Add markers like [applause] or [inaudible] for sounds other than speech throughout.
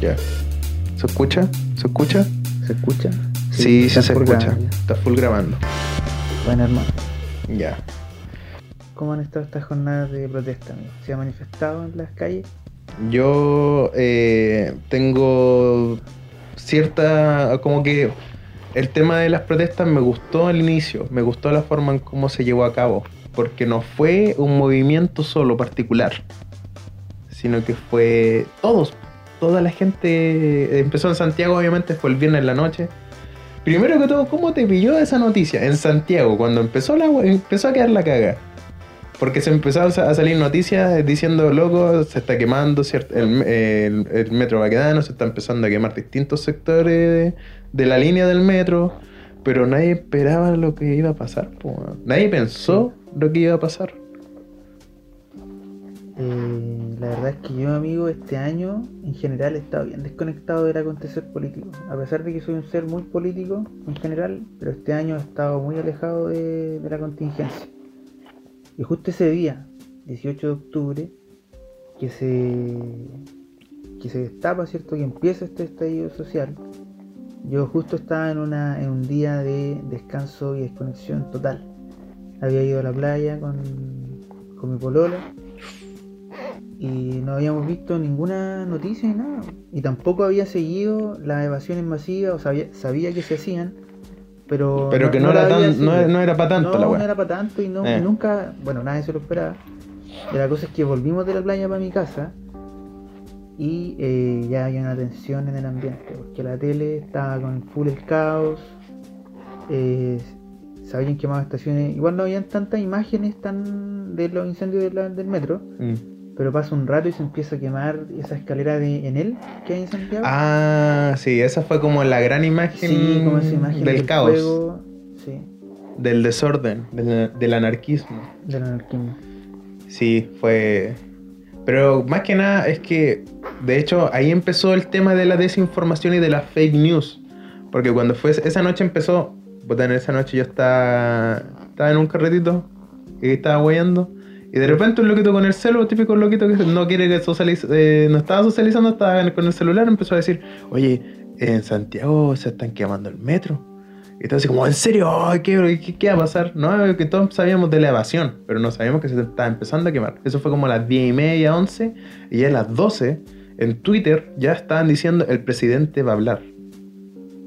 Ya. ¿Se escucha? ¿Se escucha? ¿Se escucha? Sí, sí, se escucha. grabando. Está full grabando. Bueno, hermano, Ya. ¿cómo han estado estas jornadas de protesta, amigo? ¿Se ha manifestado en las calles? Yo eh, tengo cierta. como que el tema de las protestas me gustó al inicio, me gustó la forma en cómo se llevó a cabo, porque no fue un movimiento solo particular, sino que fue todos, toda la gente. Empezó en Santiago, obviamente, fue el viernes en la noche. Primero que todo, ¿cómo te pilló esa noticia? En Santiago, cuando empezó, la, empezó a quedar la caga. Porque se empezaron a salir noticias diciendo, loco, se está quemando ciert- el, el- el metro Baquedano, se está empezando a quemar distintos sectores de, de la línea del metro, pero nadie esperaba lo que iba a pasar. po. Nadie pensó lo que iba a pasar. Eh, la verdad es que yo, amigo, este año en general he estado bien desconectado del acontecer político. A pesar de que soy un ser muy político en general, pero este año he estado muy alejado de, la contingencia. Y justo ese día, 18 de octubre, que se, que se destapa, ¿cierto? Que empieza este estallido social. Yo justo estaba en, una, en un día de descanso y desconexión total. Había ido a la playa con, con mi polola y no habíamos visto ninguna noticia ni nada. Y tampoco había seguido las evasiones masivas, o sabía, sabía que se hacían, pero... Pero que no, era, tan, no, seguido. no era para tanto no, la no weá. era para tanto y no, Eh. nunca, bueno, nadie se lo esperaba. Y la cosa es que volvimos de la playa para mi casa y eh, ya había una tensión en el ambiente, porque la tele estaba con full el caos, eh, se habían quemado estaciones, igual no habían tantas imágenes tan de los incendios de la- del metro, Mm. Pero pasa un rato y se empieza a quemar esa escalera de Enel que hay en Santiago. Ah, sí, esa fue como la gran imagen, sí, como esa imagen del, caos, fuego, sí, del desorden, del, del anarquismo. del anarquismo. Sí, fue. Pero más que nada es que, de hecho, ahí empezó el tema de la desinformación y de las fake news. Porque cuando fue esa noche empezó, puta, en esa noche yo estaba, estaba en un carretito y estaba hueando. Y de repente un loquito con el celu, típico loquito que no quiere que socialice, eh, no estaba socializando, estaba con el celular, empezó a decir, oye, en Santiago se están quemando el metro. Y todo así como, ¿en serio? Ay, ¿qué, qué, qué va a pasar? No, que todos sabíamos de la evasión, pero no sabíamos que se estaba empezando a quemar. Eso fue como a las 10 y media, 11, y ya a las 12, en Twitter ya estaban diciendo, el presidente va a hablar.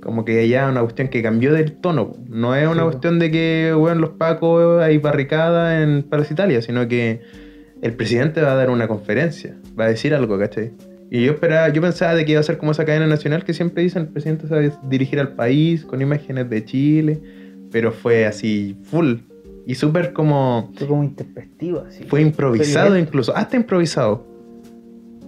Como que ya una cuestión que cambió del tono. No es una Sí, cuestión de que, bueno, los pacos hay barricada en Plaza Italia, sino que el presidente va a dar una conferencia, va a decir algo, ¿cachai? Y yo esperaba, yo pensaba de que iba a ser como esa cadena nacional que siempre dicen, el presidente a dirigir al país con imágenes de Chile, pero fue así full y súper como Fue como intempestivo, así. fue improvisado incluso, hasta improvisado.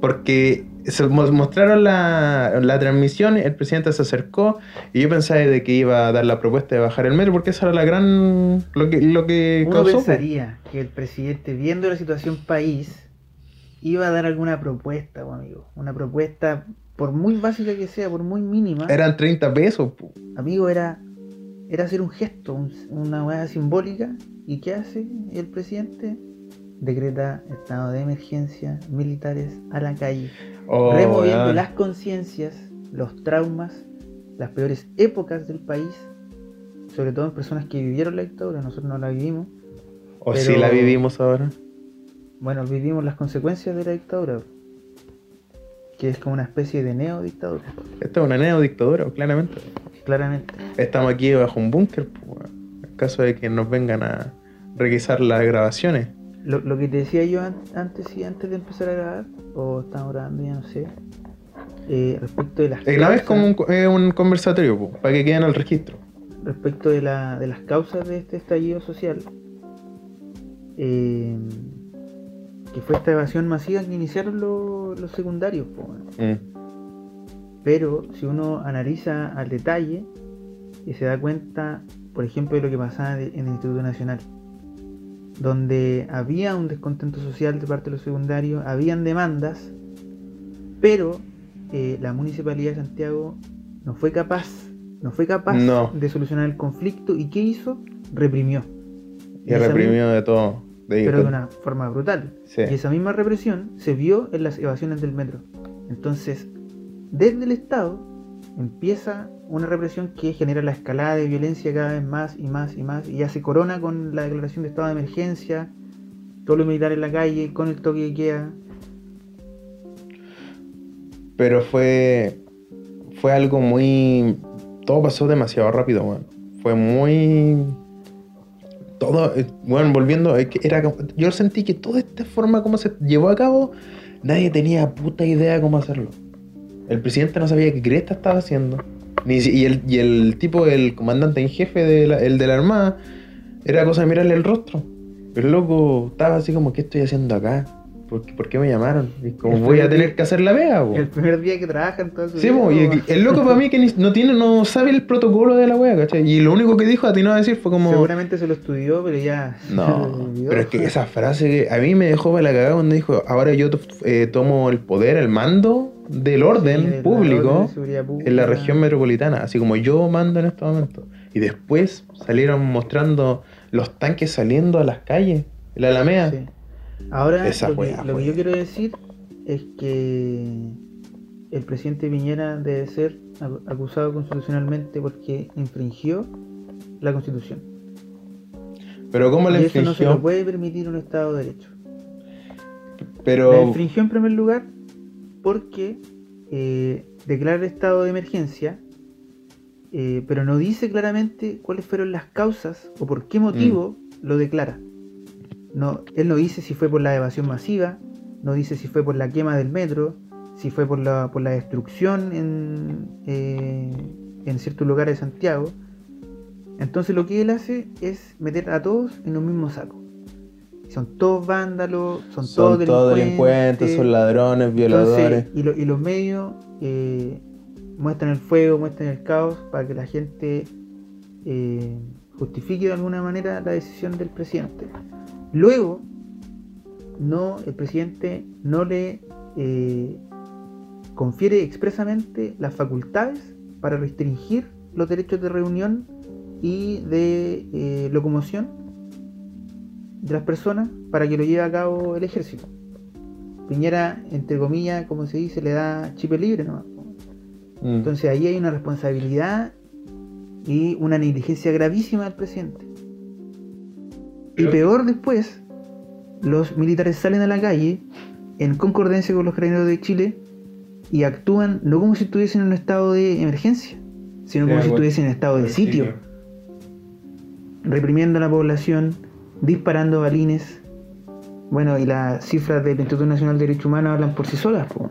Porque se mo- mostraron la, la transmisión, el presidente se acercó y yo pensaba de que iba a dar la propuesta de bajar el metro porque esa era la gran lo que lo que Uno causó. pensaría que el presidente, viendo la situación país, iba a dar alguna propuesta, po, amigo. Una propuesta, por muy básica que sea, por muy mínima. Eran 30 pesos. pu. Amigo, era, era hacer un gesto, un- una hueá simbólica. ¿Y qué hace el presidente? Decreta estado de emergencia, militares a la calle, Oh, removiendo las conciencias, los traumas, las peores épocas del país, sobre todo en personas que vivieron la dictadura, nosotros no la vivimos. O si la vivimos ahora. Bueno, vivimos las consecuencias de la dictadura, que es como una especie de neodictadura, Esto es una neodictadura, claramente. claramente. Estamos aquí bajo un búnker, en caso de que nos vengan a requisar las grabaciones. Lo, lo que te decía yo an- antes y antes de empezar a grabar, o estamos grabando, ya no sé, eh, respecto de las La causas- como un, co- eh, un conversatorio, para que queden al registro. respecto de, la, de las causas de este estallido social, eh, que fue esta evasión masiva que iniciaron los, los secundarios. po. Mm. Pero si uno analiza al detalle y se da cuenta, por ejemplo, de lo que pasaba en el Instituto Nacional, donde había un descontento social de parte de los secundarios, habían demandas, pero eh, la Municipalidad de Santiago no fue capaz, no fue capaz No. de solucionar el conflicto y ¿qué hizo? Reprimió. Y reprimió de todo. De pero de una forma brutal. Sí. Y esa misma represión se vio en las evasiones del metro. Entonces, desde el Estado empieza una represión que genera la escalada de violencia cada vez más y más y más, y ya se corona con la declaración de estado de emergencia, todos los militares en la calle, con el toque de queda. Pero fue. Fue algo muy. Todo pasó demasiado rápido, weón. Fue muy. Todo. eh, Bueno, volviendo. es que Era, yo sentí que toda esta forma como se llevó a cabo, nadie tenía puta idea cómo hacerlo. El presidente no sabía qué cresta estaba haciendo. Ni y, el, y el tipo, el comandante en jefe, de la, el de la armada, era cosa de mirarle el rostro. El loco estaba así como, ¿qué estoy haciendo acá? ¿Por qué, por qué me llamaron? Y como, voy a tener día- que hacer la vea. El primer día que trabajan su Sí, po, y el, loco para mí que ni- no tiene, no sabe el protocolo de la wea, ¿cachai? Y lo único que dijo a ti no a decir fue como. Seguramente se lo estudió, pero ya. No, [laughs] pero es que esa frase que a mí me dejó para la cagada cuando dijo, ahora yo eh, tomo el poder, el mando del orden Sí, público orden pública. en la región metropolitana, así como yo mando en este momento. Y después salieron mostrando los tanques saliendo a las calles, en la Alameda. Sí. Ahora, Esa lo, que, lo yo quiero decir es que el presidente Piñera debe ser acu- acusado constitucionalmente porque infringió la constitución. Pero ¿cómo y la eso no se infringió? lo puede permitir un Estado de Derecho. La Pero infringió en primer lugar porque eh, declara el estado de emergencia, eh, pero no dice claramente cuáles fueron las causas o por qué motivo Mm. lo declara. No, él no dice si fue por la evasión masiva, no dice si fue por la quema del metro, si fue por la, por la destrucción en, eh, en ciertos lugares de Santiago. Entonces lo que él hace es meter a todos en un mismo saco. Son todos vándalos, son, son todos delincuentes, son ladrones, entonces, violadores. y, lo- y los medios eh, muestran el fuego, muestran el caos para que la gente eh, justifique de alguna manera la decisión del presidente. Luego, no, el presidente no le eh, confiere expresamente las facultades para restringir los derechos de reunión y de eh, locomoción de las personas para que lo lleve a cabo el ejército. Piñera, entre comillas, como se dice, le da chip libre nomás. Mm. Entonces ahí hay una responsabilidad y una negligencia gravísima del presidente. Y peor después, los militares salen a la calle en concordancia con los carabineros de Chile y actúan no como si estuviesen en un estado de emergencia, sino como si bueno. estuviesen en estado de sitio, reprimiendo a la población, disparando balines. Bueno, y las cifras del Instituto Nacional de Derechos Humanos hablan por sí solas. po.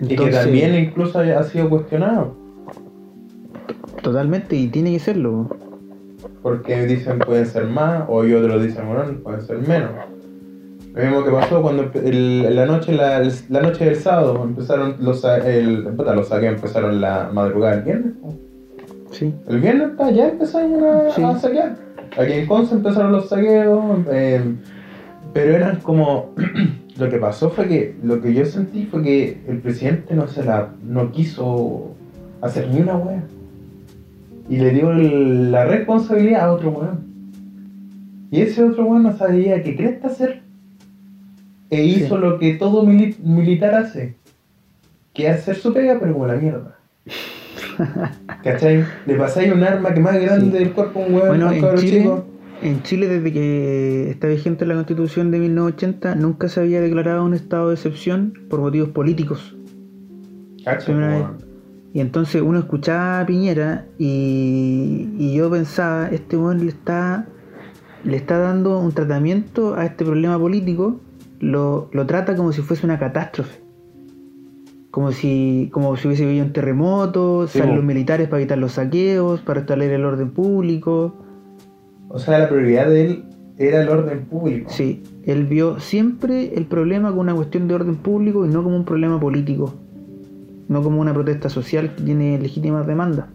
Y que Entonces- también incluso ha sido cuestionado. Totalmente, y tiene que serlo. Porque dicen pueden ser más, o y otros dicen, bueno, pueden ser menos. Lo mismo que pasó cuando el- la, noche, la, la noche del sábado empezaron los, el, los saqueos empezaron la madrugada del viernes. Sí. El viernes ya empezaron a, Sí. a saquear. Aquí en Conce empezaron los saqueos, eh, pero eran como... [clears throat] lo que pasó fue que, lo que yo sentí fue que el presidente no se la, no quiso hacer ni una wea. Y le dio el- la responsabilidad a otro weón. Y ese otro weón no sabía qué cresta hacer. E hizo Sí. lo que todo mili- militar hace. Que hacer su pega, pero como la mierda. [laughs] ¿Cachai? Le pasáis un arma que más grande Sí. del cuerpo a un weón, Bueno, en Chile, chico. en Chile, desde que está vigente la constitución de 1980, nunca se había declarado un estado de excepción por motivos políticos. Cacho. Y entonces uno escuchaba a Piñera y, y yo pensaba, este weón le está, le está dando un tratamiento a este problema político, lo, lo trata como si fuese una catástrofe. Como si, como si hubiese habido un terremoto, Sí, salen los militares para evitar los saqueos, para restablecer el orden público. O sea, la prioridad de él era el orden público. Sí, él vio siempre el problema como una cuestión de orden público y no como un problema político. No como una protesta social que tiene legítimas demandas.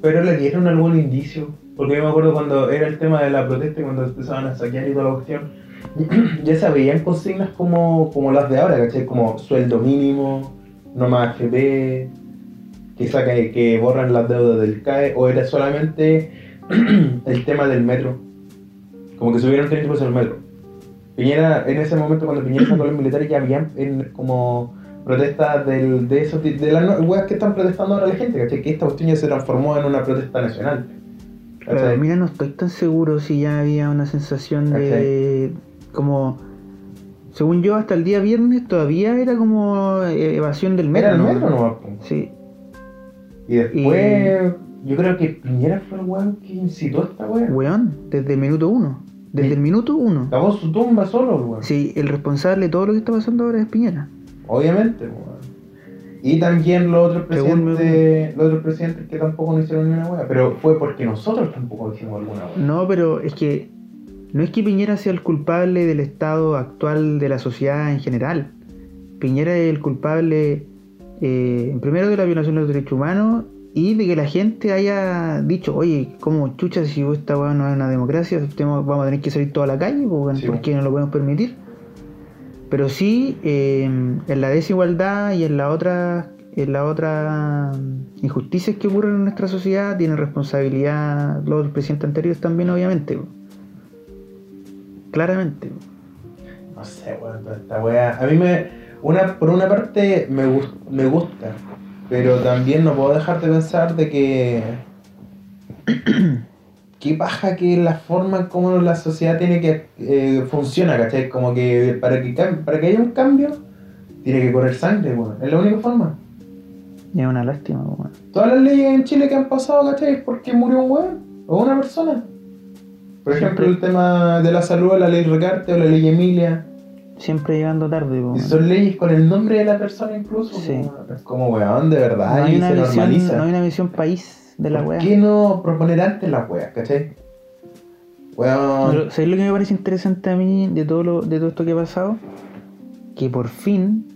Pero le dieron algún indicio. Porque yo me acuerdo cuando era el tema de la protesta y cuando empezaban a saquear y toda la cuestión. [clears throat] Ya se veían consignas como, como las de ahora, ¿cachai? Como sueldo mínimo, no más FP, que saca que borran las deudas del CAE, o era solamente [clears throat] el tema del metro. Como que subieron 30 pesos el metro. Piñera, en ese momento cuando Piñera sacó los militares ya habían como protestas del, de esos de las weas que están protestando ahora la gente, ¿cachai? Que esta cuestión ya se transformó en una protesta nacional. Mira, no estoy tan seguro si ya había una sensación de. como. Según yo, hasta el día viernes todavía era como evasión del metro. Era el ¿no? metro nomás. Sí, Y después, yo creo que Piñera fue el weón que incitó a esta wea. weón, desde el minuto uno. Desde Sí. el minuto uno. Cavó su tumba solo, weón. Sí, el responsable de todo lo que está pasando ahora es Piñera. Obviamente, weón. Y también los otros presidentes, los otros presidentes que tampoco no hicieron ni una wea. Pero fue porque nosotros tampoco hicimos alguna wea. No, pero es que no es que Piñera sea el culpable del estado actual de la sociedad en general. Piñera es el culpable, eh, primero, de la violación de los derechos humanos y de que la gente haya dicho, oye, ¿cómo chucha si esta weá no es una democracia? Vamos a tener que salir toda la calle, weón, Sí, ¿por po. qué no lo podemos permitir? Pero sí, eh, en la desigualdad y en las otras injusticias que ocurren en nuestra sociedad tienen responsabilidad los presidentes anteriores también, obviamente. Claramente. No sé, weón, toda esta wea. A mí me. Una, por una parte me, me gusta. Pero también no puedo dejar de pensar de que. Qué paja que la forma en cómo la sociedad tiene que. Eh, funciona, ¿cachai? Como que para que, para que haya un cambio, tiene que correr sangre, weón. Es la única forma. Y es una lástima, weón. Todas las leyes en Chile que han pasado, ¿cachai? Es porque murió un weón o una persona. Por ejemplo, Siempre. el tema de la salud, la ley Recarte o la ley Emilia. Siempre llegando tarde, Y weón. son leyes con el nombre de la persona incluso. Sí. weón. Es como, weón, de verdad, No hay, y una se visión, normaliza. no hay una visión país de la ¿Por weá. qué no proponer antes las weas, cachai? Weón. Pero, ¿Sabes lo que me parece interesante a mí de todo, lo, de todo esto que ha pasado? Que por fin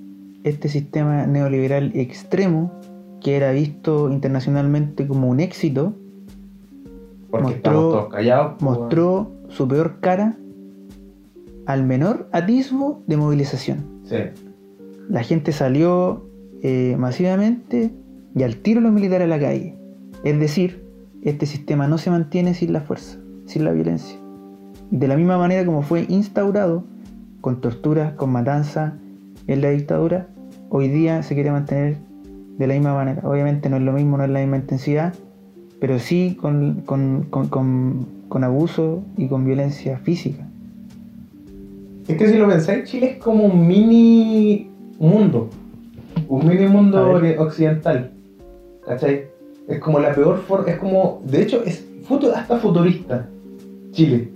este sistema neoliberal extremo, que era visto internacionalmente como un éxito, porque mostró- todos callados. weón. mostró su peor cara al menor atisbo de movilización. Sí. La gente salió eh, masivamente y al tiro los militares a la calle. Es decir, este sistema no se mantiene sin la fuerza, sin la violencia. De la misma manera como fue instaurado, con torturas, con matanza en la dictadura, hoy día se quiere mantener de la misma manera. Obviamente no es lo mismo, no es la misma intensidad, pero sí con, con, con, con- con abuso y con violencia física. Es que si lo pensáis, Chile es como un mini mundo. Un mini mundo occidental. ¿Cachai? Es como la peor forma. Es como. De hecho, es futu- hasta futurista. Chile.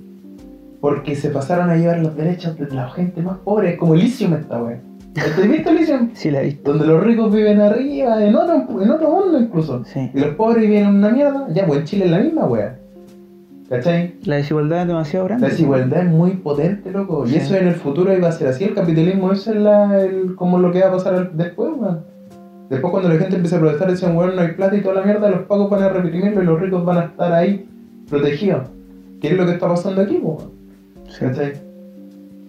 Porque se pasaron a llevar los derechos de la gente más pobre. Es como Elysium esta wea. ¿Te viste Elysium? [laughs] Sí, la he visto. Donde los ricos viven arriba, en otro, en otro mundo incluso. Sí. Y los pobres viven en una mierda. Ya, pues en Chile es la misma wea. ¿Cachai? La desigualdad es demasiado grande. La desigualdad es muy potente, loco. Y eso en el futuro iba a ser así. El capitalismo, eso es la, el, como lo que va a pasar después, weón. Después cuando la gente empieza a protestar, dicen, weón, no hay plata y toda la mierda, los pagos van a reprimirlo y los ricos van a estar ahí protegidos. ¿Qué es lo que está pasando aquí, weón? Sí.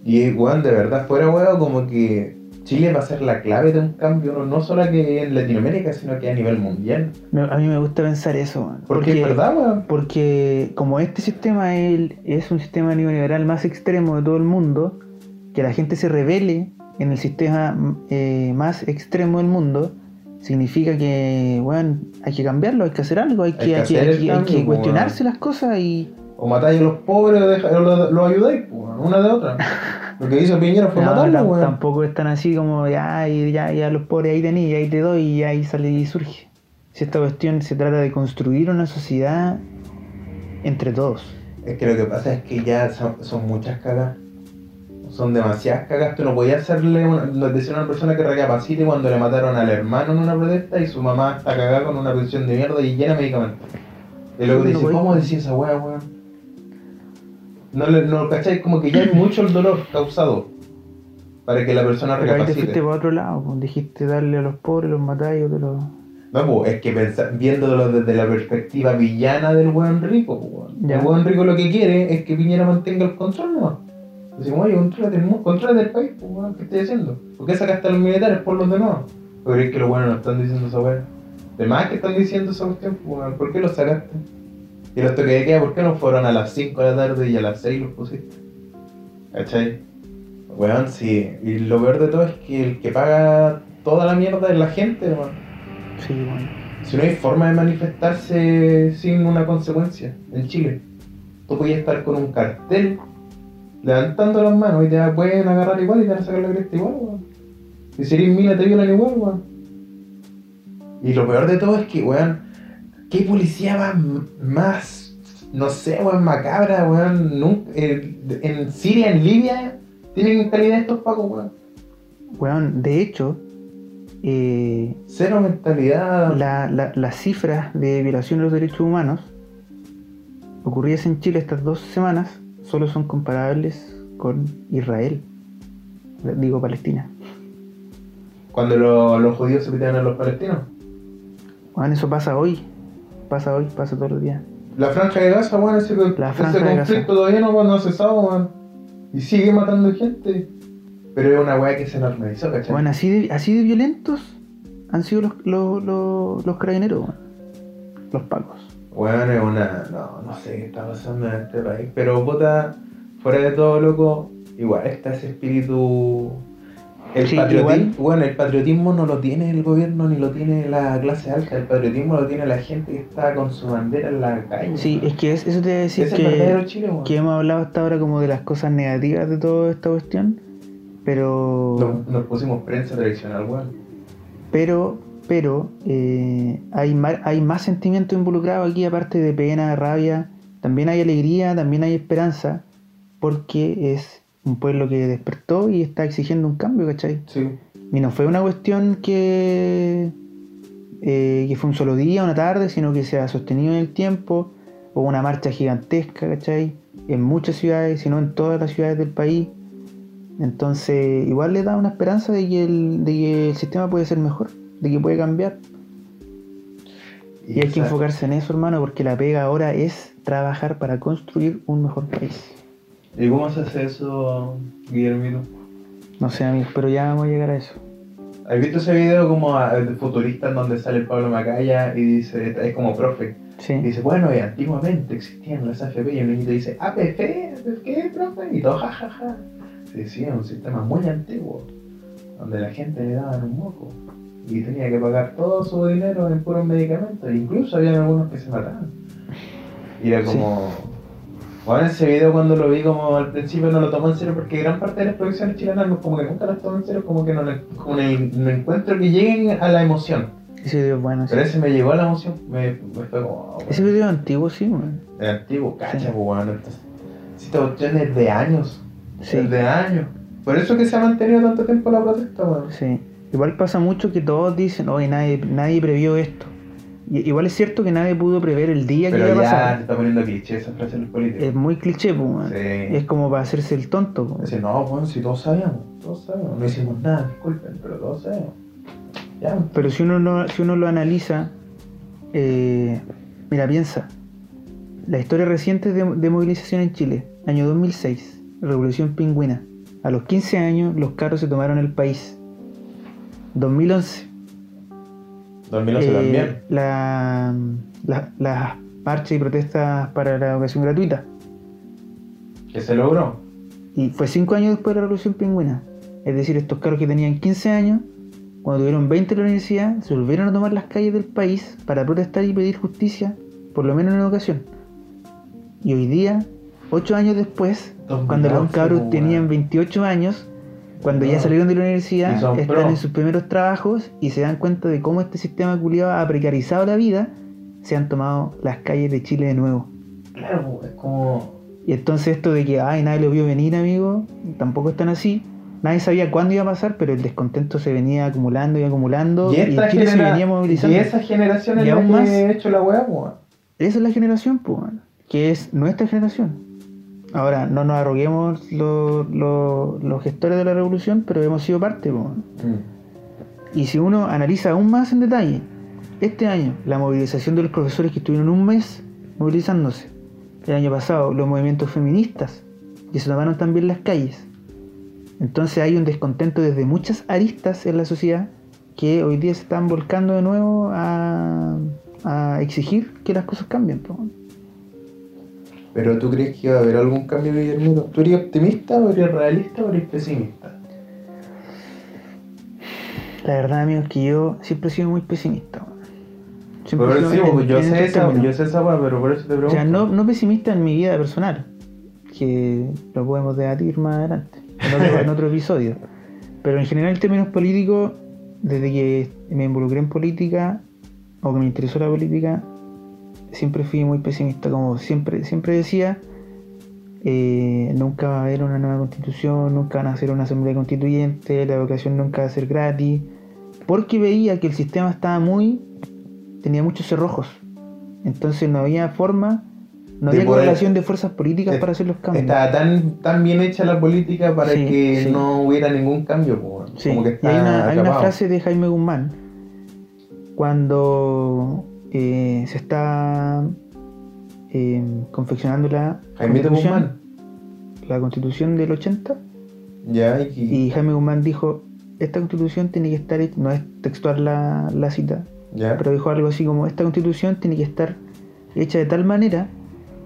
Y, weón, de verdad, fuera, weón, como que Chile va a ser la clave de un cambio, no, no solo aquí en Latinoamérica, sino que a nivel mundial. A mí me gusta pensar eso, man. Porque, es verdad, weón. Porque como este sistema es, es un sistema neoliberal más extremo de todo el mundo, que la gente se revele en el sistema eh, más extremo del mundo, significa que, bueno, hay que cambiarlo, hay que hacer algo, hay que, hay que, hacer hay el que- hay cambio, que po, cuestionarse las cosas y... O matáis a los pobres o, los lo ayudáis, po, weón, una de otra. [laughs] Lo que hizo Piñera fue No, matarlo, weón. tampoco es tan así como ya, ya, ya los pobres ahí tení, ahí te doy y ahí sale y surge. Si esta cuestión se trata de construir una sociedad entre todos. Es que lo que pasa es que ya son, son muchas cagas. Son demasiadas cagas. Tú no podías hacerle una, no, decir a una persona que recapacite cuando le mataron al hermano en una protesta y su mamá está cagada con una pensión de mierda y llena de medicamentos. Y luego No dice. ¿cómo decís esa weá, weón? No, le- no, ¿cachai? Como que ya hay mucho el dolor causado para que la persona Pero ahí te fuiste recapacite. para otro lado, pues, dijiste darle a los pobres, los matáis o te los... No, pues, es que pensa- viéndolo desde la perspectiva villana del weón rico, pues. El weón rico lo que quiere es que Piñera mantenga el control nomás. Decimos, oye, contrólate el, contrólate el país, pues, weón, ¿qué estoy haciendo? ¿Por qué sacaste a los militares por los demás? Pero es que los buenos no están diciendo esa weá. De más que están diciendo esa cuestión, pues, weón, ¿por qué los sacaste? Y los toques de queda, ¿por qué no fueron a las 5 de la tarde y a las 6 los pusiste? ¿Cachai? Weón, sí. Y lo peor de todo es que el que paga toda la mierda de la gente, hermano. Sí, bueno. Si no hay forma de manifestarse sin una consecuencia en Chile. Tú podías estar con un cartel levantando las manos y te pueden agarrar igual y te van a sacar la cresta igual, weón. Y si eres mina te violan igual, weón. Y lo peor de todo es que, weón, ¿qué policía más, más no sé, weón, macabra, weón? Nunca- eh, en Siria, en Libia, tienen calidad estos pacos, weón. Weón, de hecho, eh, Cero mentalidad. la- la- las cifras de violación de los derechos humanos ocurridas en Chile estas dos semanas solo son comparables con Israel. Digo Palestina. Cuando lo- los judíos se pitean a los palestinos. Weón, eso pasa hoy. Pasa hoy, pasa todos los días. La franja de Gaza, weón, ese, La ese franja de conflicto todavía no, no ha cesado, weón. Y sigue matando gente. Pero es una weá que se normalizó, ¿cachai? Bueno, así de, así de violentos han sido los, los, los, los carabineros, weón. los pacos. Weón, es una. No, no sé qué está pasando en este país. Pero, puta, fuera de todo, loco, igual está ese espíritu. El Sí, patriotismo. Bueno, el patriotismo no lo tiene el gobierno ni lo tiene la clase alta. El patriotismo lo tiene la gente que está con su bandera en la calle. Sí, es que es- eso te voy a decir es que, Chile, weón. que hemos hablado hasta ahora como de las cosas negativas de toda esta cuestión, pero Nos, nos pusimos prensa tradicional, weón. pero pero eh, hay, hay más sentimiento involucrado aquí aparte de pena, rabia, también hay alegría, también hay esperanza, porque es un pueblo que despertó y está exigiendo un cambio, ¿cachai? Sí. Y no fue una cuestión que, eh, que fue un solo día, una tarde, sino que se ha sostenido en el tiempo. Hubo una marcha gigantesca, ¿cachai? En muchas ciudades, si no en todas las ciudades del país. Entonces, igual le da una esperanza de que el, de que el sistema puede ser mejor, de que puede cambiar. Y hay que enfocarse en eso, hermano, porque la pega ahora es trabajar para construir un mejor país. ¿Y cómo se hace eso, Guillermito? No sé, amigos, pero ya vamos a llegar a eso. ¿Has visto ese video como de futurista en donde sale Pablo Macaya y dice, es como profe, y Sí. dice, bueno, y antiguamente existían las AFP y el niñito dice, APF, ¿qué, profe? Y todo, jajaja. Se decía, un sistema muy antiguo, donde la gente le daban un moco y tenía que pagar todo su dinero en puros medicamentos, incluso había algunos que se mataban. Y era como... Bueno, ese video cuando lo vi como al principio no lo tomó en serio porque gran parte de las producciones chilenas como que nunca las toman en serio, como que no, le- como el- no encuentro que lleguen a la emoción. Ese video es bueno. sí. Pero ese me llegó a la emoción, me, me fue como... Ese video es antiguo, sí, weón. De antiguo, cacha, Sí. pues, bueno. Entonces, si esta cuestión es de años. Sí. Es de años. Por eso que se ha mantenido tanto tiempo la protesta, weón. Sí. Igual pasa mucho que todos dicen, oye, nadie, nadie previó esto. Y, igual es cierto que nadie pudo prever el día que iba a ya pasar. está poniendo cliché esa frase en los políticos. Es muy cliché, pues. Sí. Es como para hacerse el tonto. Dice, no, bueno, si todos sabíamos, todos sabíamos. No hicimos nada, disculpen, pero todos sabíamos. Ya, Pero si uno lo, si uno lo analiza, eh, mira, piensa. La historia reciente de, de movilización en Chile, año 2006, Revolución Pingüina. A los 15 años los carros se tomaron el país. 2011, 2011 eh, también. la- la- las marchas y protestas para la educación gratuita. Que se logró. Y fue 5 años después de la Revolución Pingüina. Es decir, estos carros que tenían 15 años, cuando tuvieron 20 en la universidad, se volvieron a tomar las calles del país para protestar y pedir justicia, por lo menos en educación. Y hoy día, 8 años después, 2011, cuando los cabros po, tenían weón. 28 años, cuando ya No. salieron de la universidad, están pro. en sus primeros trabajos y se dan cuenta de cómo este sistema culiado ha precarizado la vida, se han tomado las calles de Chile de nuevo. Claro, es como. Y entonces esto de que, ay, nadie lo vio venir, amigo, tampoco es tan así. Nadie sabía cuándo iba a pasar, pero el descontento se venía acumulando y acumulando. Y, Y, Chile se venía movilizando. y esa generación es la que más- hecho la weá, pues. Esa es la generación, pues, que es nuestra generación. Ahora, no nos arroguemos los, gestores de la revolución, pero hemos sido parte, weón. Mm. Y si uno analiza aún más en detalle, este año, la movilización de los profesores que estuvieron un mes movilizándose. El año pasado, los movimientos feministas, que se tomaron también las calles. Entonces hay un descontento desde muchas aristas en la sociedad que hoy día se están volcando de nuevo a, a exigir que las cosas cambien. po. Pero tú crees que va a haber algún cambio, Guillermo? ¿Tú eres optimista o eres realista o eres pesimista? La verdad, amigo, es que yo siempre he sido muy pesimista. Siempre Pero sí, en- pues, yo en sé esa, yo sé esa pero por eso te O pregunto. sea, no, no pesimista en mi vida personal, que lo podemos debatir más adelante, en otro, [laughs] en otro episodio. Pero en general, en términos políticos, desde que me involucré en política, o que me interesó la política, siempre fui muy pesimista. Como siempre, siempre decía, eh, nunca va a haber una nueva constitución, nunca van a hacer una asamblea constituyente, la educación nunca va a ser gratis, porque veía que el sistema estaba muy, tenía muchos cerrojos. Entonces no había forma, no De había poder- correlación de fuerzas políticas Es- para hacer los cambios. Estaba tan, tan bien hecha la política para Sí, que sí. no hubiera ningún cambio. Sí, como que y hay una, hay una frase de Jaime Guzmán cuando eh, se está eh, confeccionando la constitución, Guzmán. la constitución del 80 Ya, y, y Jaime Guzmán dijo esta constitución tiene que estar, hecha- no es textual la, la cita, ya. pero dijo algo así como esta constitución tiene que estar hecha de tal manera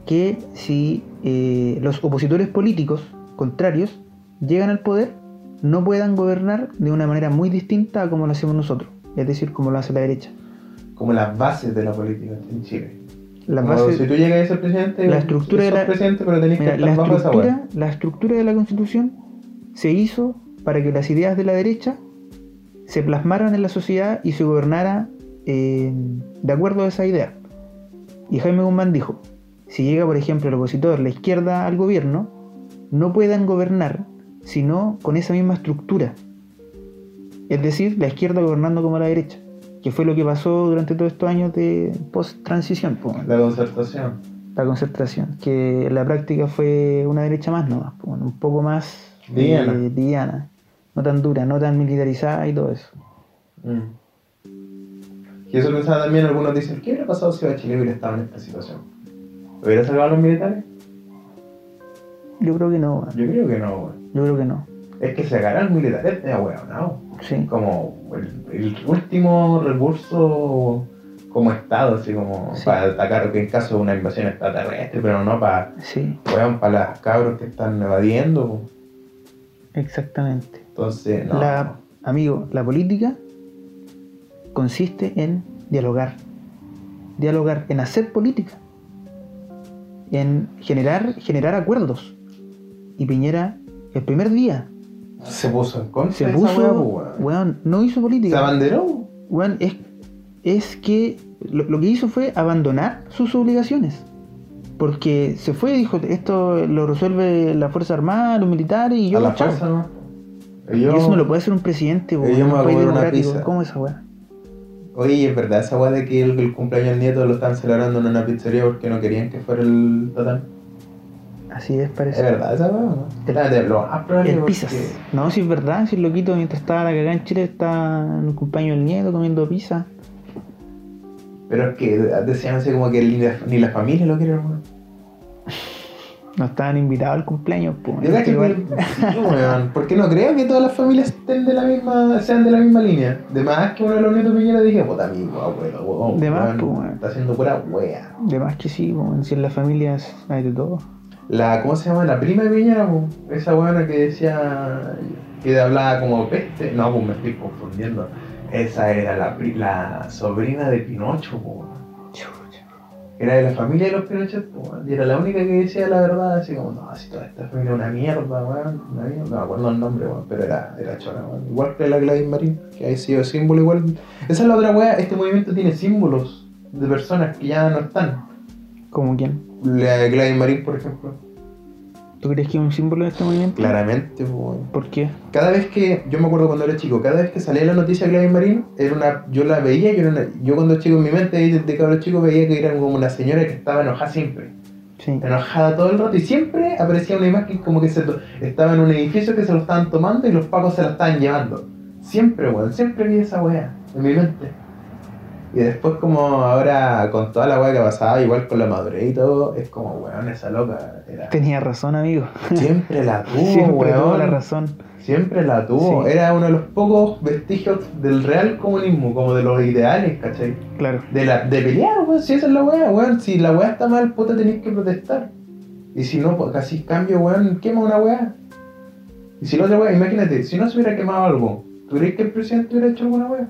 que si eh, los opositores políticos contrarios llegan al poder no puedan gobernar de una manera muy distinta a como lo hacemos nosotros, es decir, como lo hace la derecha. Como las bases de la política en Chile. La Como base- si tú llegas a ser presidente, la estructura sos de la- presidente, pero tenés mira, que la bajo estructura, la estructura de la constitución se hizo para que las ideas de la derecha se plasmaran en la sociedad y se gobernara eh, de acuerdo a esa idea. Y Jaime Guzmán dijo, si llega por ejemplo el opositor, la izquierda al gobierno, no puedan gobernar sino con esa misma estructura. Es decir, la izquierda gobernando como la derecha, que fue lo que pasó durante todos estos años de post-transición, po, La concertación. la concertación, que en la práctica fue una derecha más nomás, po, un poco más Liviana. eh, liviana, no tan dura, no tan militarizada y todo eso. Mm. Y eso pensaba también, algunos dicen, ¿qué hubiera pasado si Bachelet hubiera estado en esta situación? ¿Hubiera salvado a los militares? Yo creo que no, weón. Yo creo que no, weón. yo creo que no. Es que sacar al militar es no Sí, Como el, el último recurso como Estado, así como Sí. para atacar en caso de una invasión extraterrestre, pero no para, sí, weón, para las cabros que están evadiendo. exactamente. Entonces, no. La, amigo, la política consiste en dialogar. Dialogar, en hacer política. En generar, generar acuerdos. Y Piñera, el primer día, Se puso en contra se esa puso, weá, po, weón. no hizo Se política. abanderó. Weón, es, es que lo, lo que hizo fue abandonar sus obligaciones. Porque se fue y dijo, esto lo resuelve la Fuerza Armada, los militares y yo a la fuerza, ¿no? Y eso no lo puede hacer un presidente, weón, yo me voy a una pizza. ¿Cómo es esa weá? Oye, es verdad esa weá de que el, el cumpleaños del nieto lo estaban celebrando en una pizzería porque no querían que fuera el total. Así es, Es parece. verdad esa weá, ¿no? El- más probable El porque- pizzas. No, si es verdad, si el loquito mientras estaba la cagada en Chile estaba en el cumpleaños del nieto comiendo pizza. Pero es que decían así como que ni la, ni la familia lo quiere, weón. No estaban invitados al cumpleaños, pues. Yo cacho que sí, weón. Porque no creo que todas las familias estén de la misma, sean de la misma línea. De más que uno de los nietos Piñera dije, puta amigo, abuelo, weón. De más, weón, pues, weón. Está haciendo pura wea. De más que sí, pues, si en las familias hay de todo. La, ¿cómo se llama? La prima de Piñera, esa weona que decía que hablaba como peste. No, pues me estoy confundiendo. Esa era la, sobrina de Pinocho, po. Era de la familia de los Pinochet, y era la única que decía la verdad, así como, no, si toda esta familia es una mierda, weón, una mierda. No me acuerdo el nombre, weón, pero era, era chora, weón. Igual que la Gladys Marín, que ha sido símbolo igual. Esa es la otra weá, este movimiento tiene símbolos de personas que ya no están. ¿Como quién? La de Gladys Marín, por ejemplo. ¿Tú crees que es un símbolo de este movimiento? Claramente, weón. ¿Por qué? Cada vez que, yo me acuerdo cuando era chico, cada vez que salía la noticia de Gladys Marín, era una, yo la veía, yo, era una- yo cuando chico en mi mente, desde cabro chico, veía que era como una señora que estaba enojada siempre. Sí. Enojada todo el rato y siempre aparecía una imagen como que se estaba en un edificio que se lo estaban tomando y los pacos se la estaban llevando. Siempre, weón, siempre vi esa weá en mi mente. Y después como ahora con toda la weá que pasaba, igual con la madurez y todo, es como, weón, esa loca era... Tenía razón, amigo. Siempre la [laughs] tuvo, Siempre tuvo weón. la razón. Siempre la tuvo. Sí. Era uno de los pocos vestigios del real comunismo, como de los ideales, ¿cachai? Claro. De, la, de pelear, weón. Si esa es la weá, weón. Si la weá está mal, puta, tenéis que protestar. Y si no, pues casi cambio, weón, quema una weá. Y si la otra weá, imagínate, si no se hubiera quemado algo, ¿Tú crees que el presidente hubiera hecho alguna wea?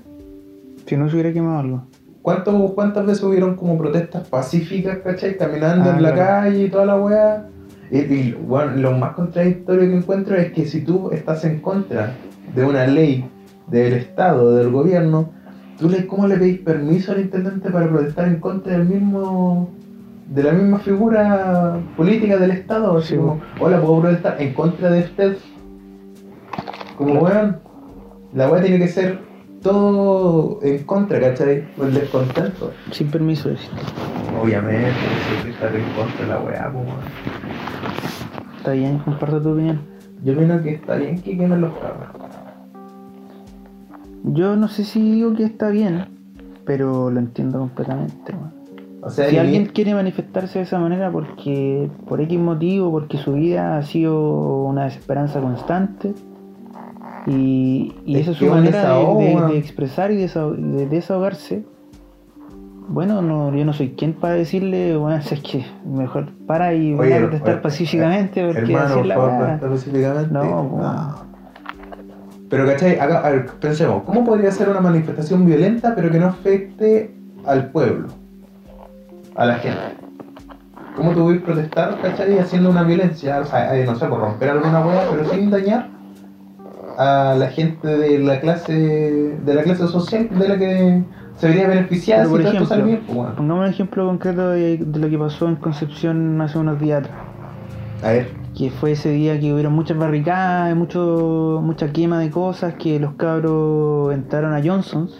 Si no se hubiera quemado algo. ¿Cuánto, ¿Cuántas veces hubieron como protestas pacíficas, cachai? Caminando Ah, en la claro. calle y toda la weá. Y, y, bueno, lo más contradictorio que encuentro es que si tú estás en contra de una ley del Estado, del gobierno, ¿tú le, cómo le pedís permiso al intendente para protestar en contra del mismo de la misma figura política del Estado? Sí, como, hola, puedo protestar en contra de usted. Como Claro. weón, la weá tiene que ser todo en contra, ¿cachai? O el descontento. Sin permiso, decís. Obviamente, que estar en contra de la weá, pues. Está bien, comparto tu opinión. Yo opino que está bien que quemen los cabros. Yo no sé si digo que está bien, pero lo entiendo completamente. weón. O sea, Si alguien quiere manifestarse de esa manera porque por X motivo, porque su vida ha sido una desesperanza constante y, y Es esa es su manera de- expresar y de desahogarse, bueno, no, yo no soy quien para decirle, bueno, [laughs] es que mejor para y van a protestar oye, pacíficamente porque hermano, por favor, pacíficamente. No, weón. Pero, ¿cachai? Acá, a ver, pensemos, ¿cómo podría ser una manifestación violenta pero que no afecte al pueblo? A la gente. ¿Cómo tú puedes protestar, cachai? Haciendo una violencia, o sea, eh, no sé, por romper alguna hueá, pero sin dañar a la gente de la clase de la clase social de la que se vería beneficiada si por bien. ejemplo, pues, bueno. pongamos un ejemplo concreto de, de lo que pasó en Concepción hace unos días atrás. A ver, que fue ese día que hubieron muchas barricadas, mucho, mucha quema de cosas, que los cabros entraron a Johnson's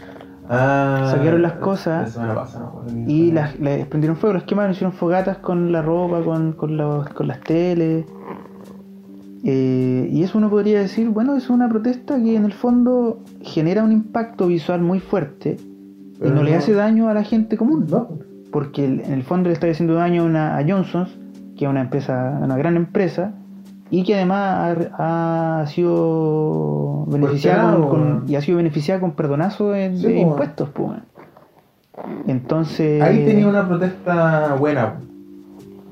ah, Saquearon las cosas la no y las, les prendieron fuego, las quemaron, hicieron fogatas con la ropa, con, con, los- con las teles. Eh, y eso uno podría decir, bueno, es una protesta que en el fondo genera un impacto visual muy fuerte y no, le hace daño a la gente común, No, porque en el fondo le está haciendo daño a, una, a Johnson's, que es una empresa, una gran empresa, y que además ha, ha sido beneficiada con, con- y ha sido beneficiada con perdonazo de, Sí, de weón. impuestos, pues. weón. Entonces, Ahí tenía una protesta buena,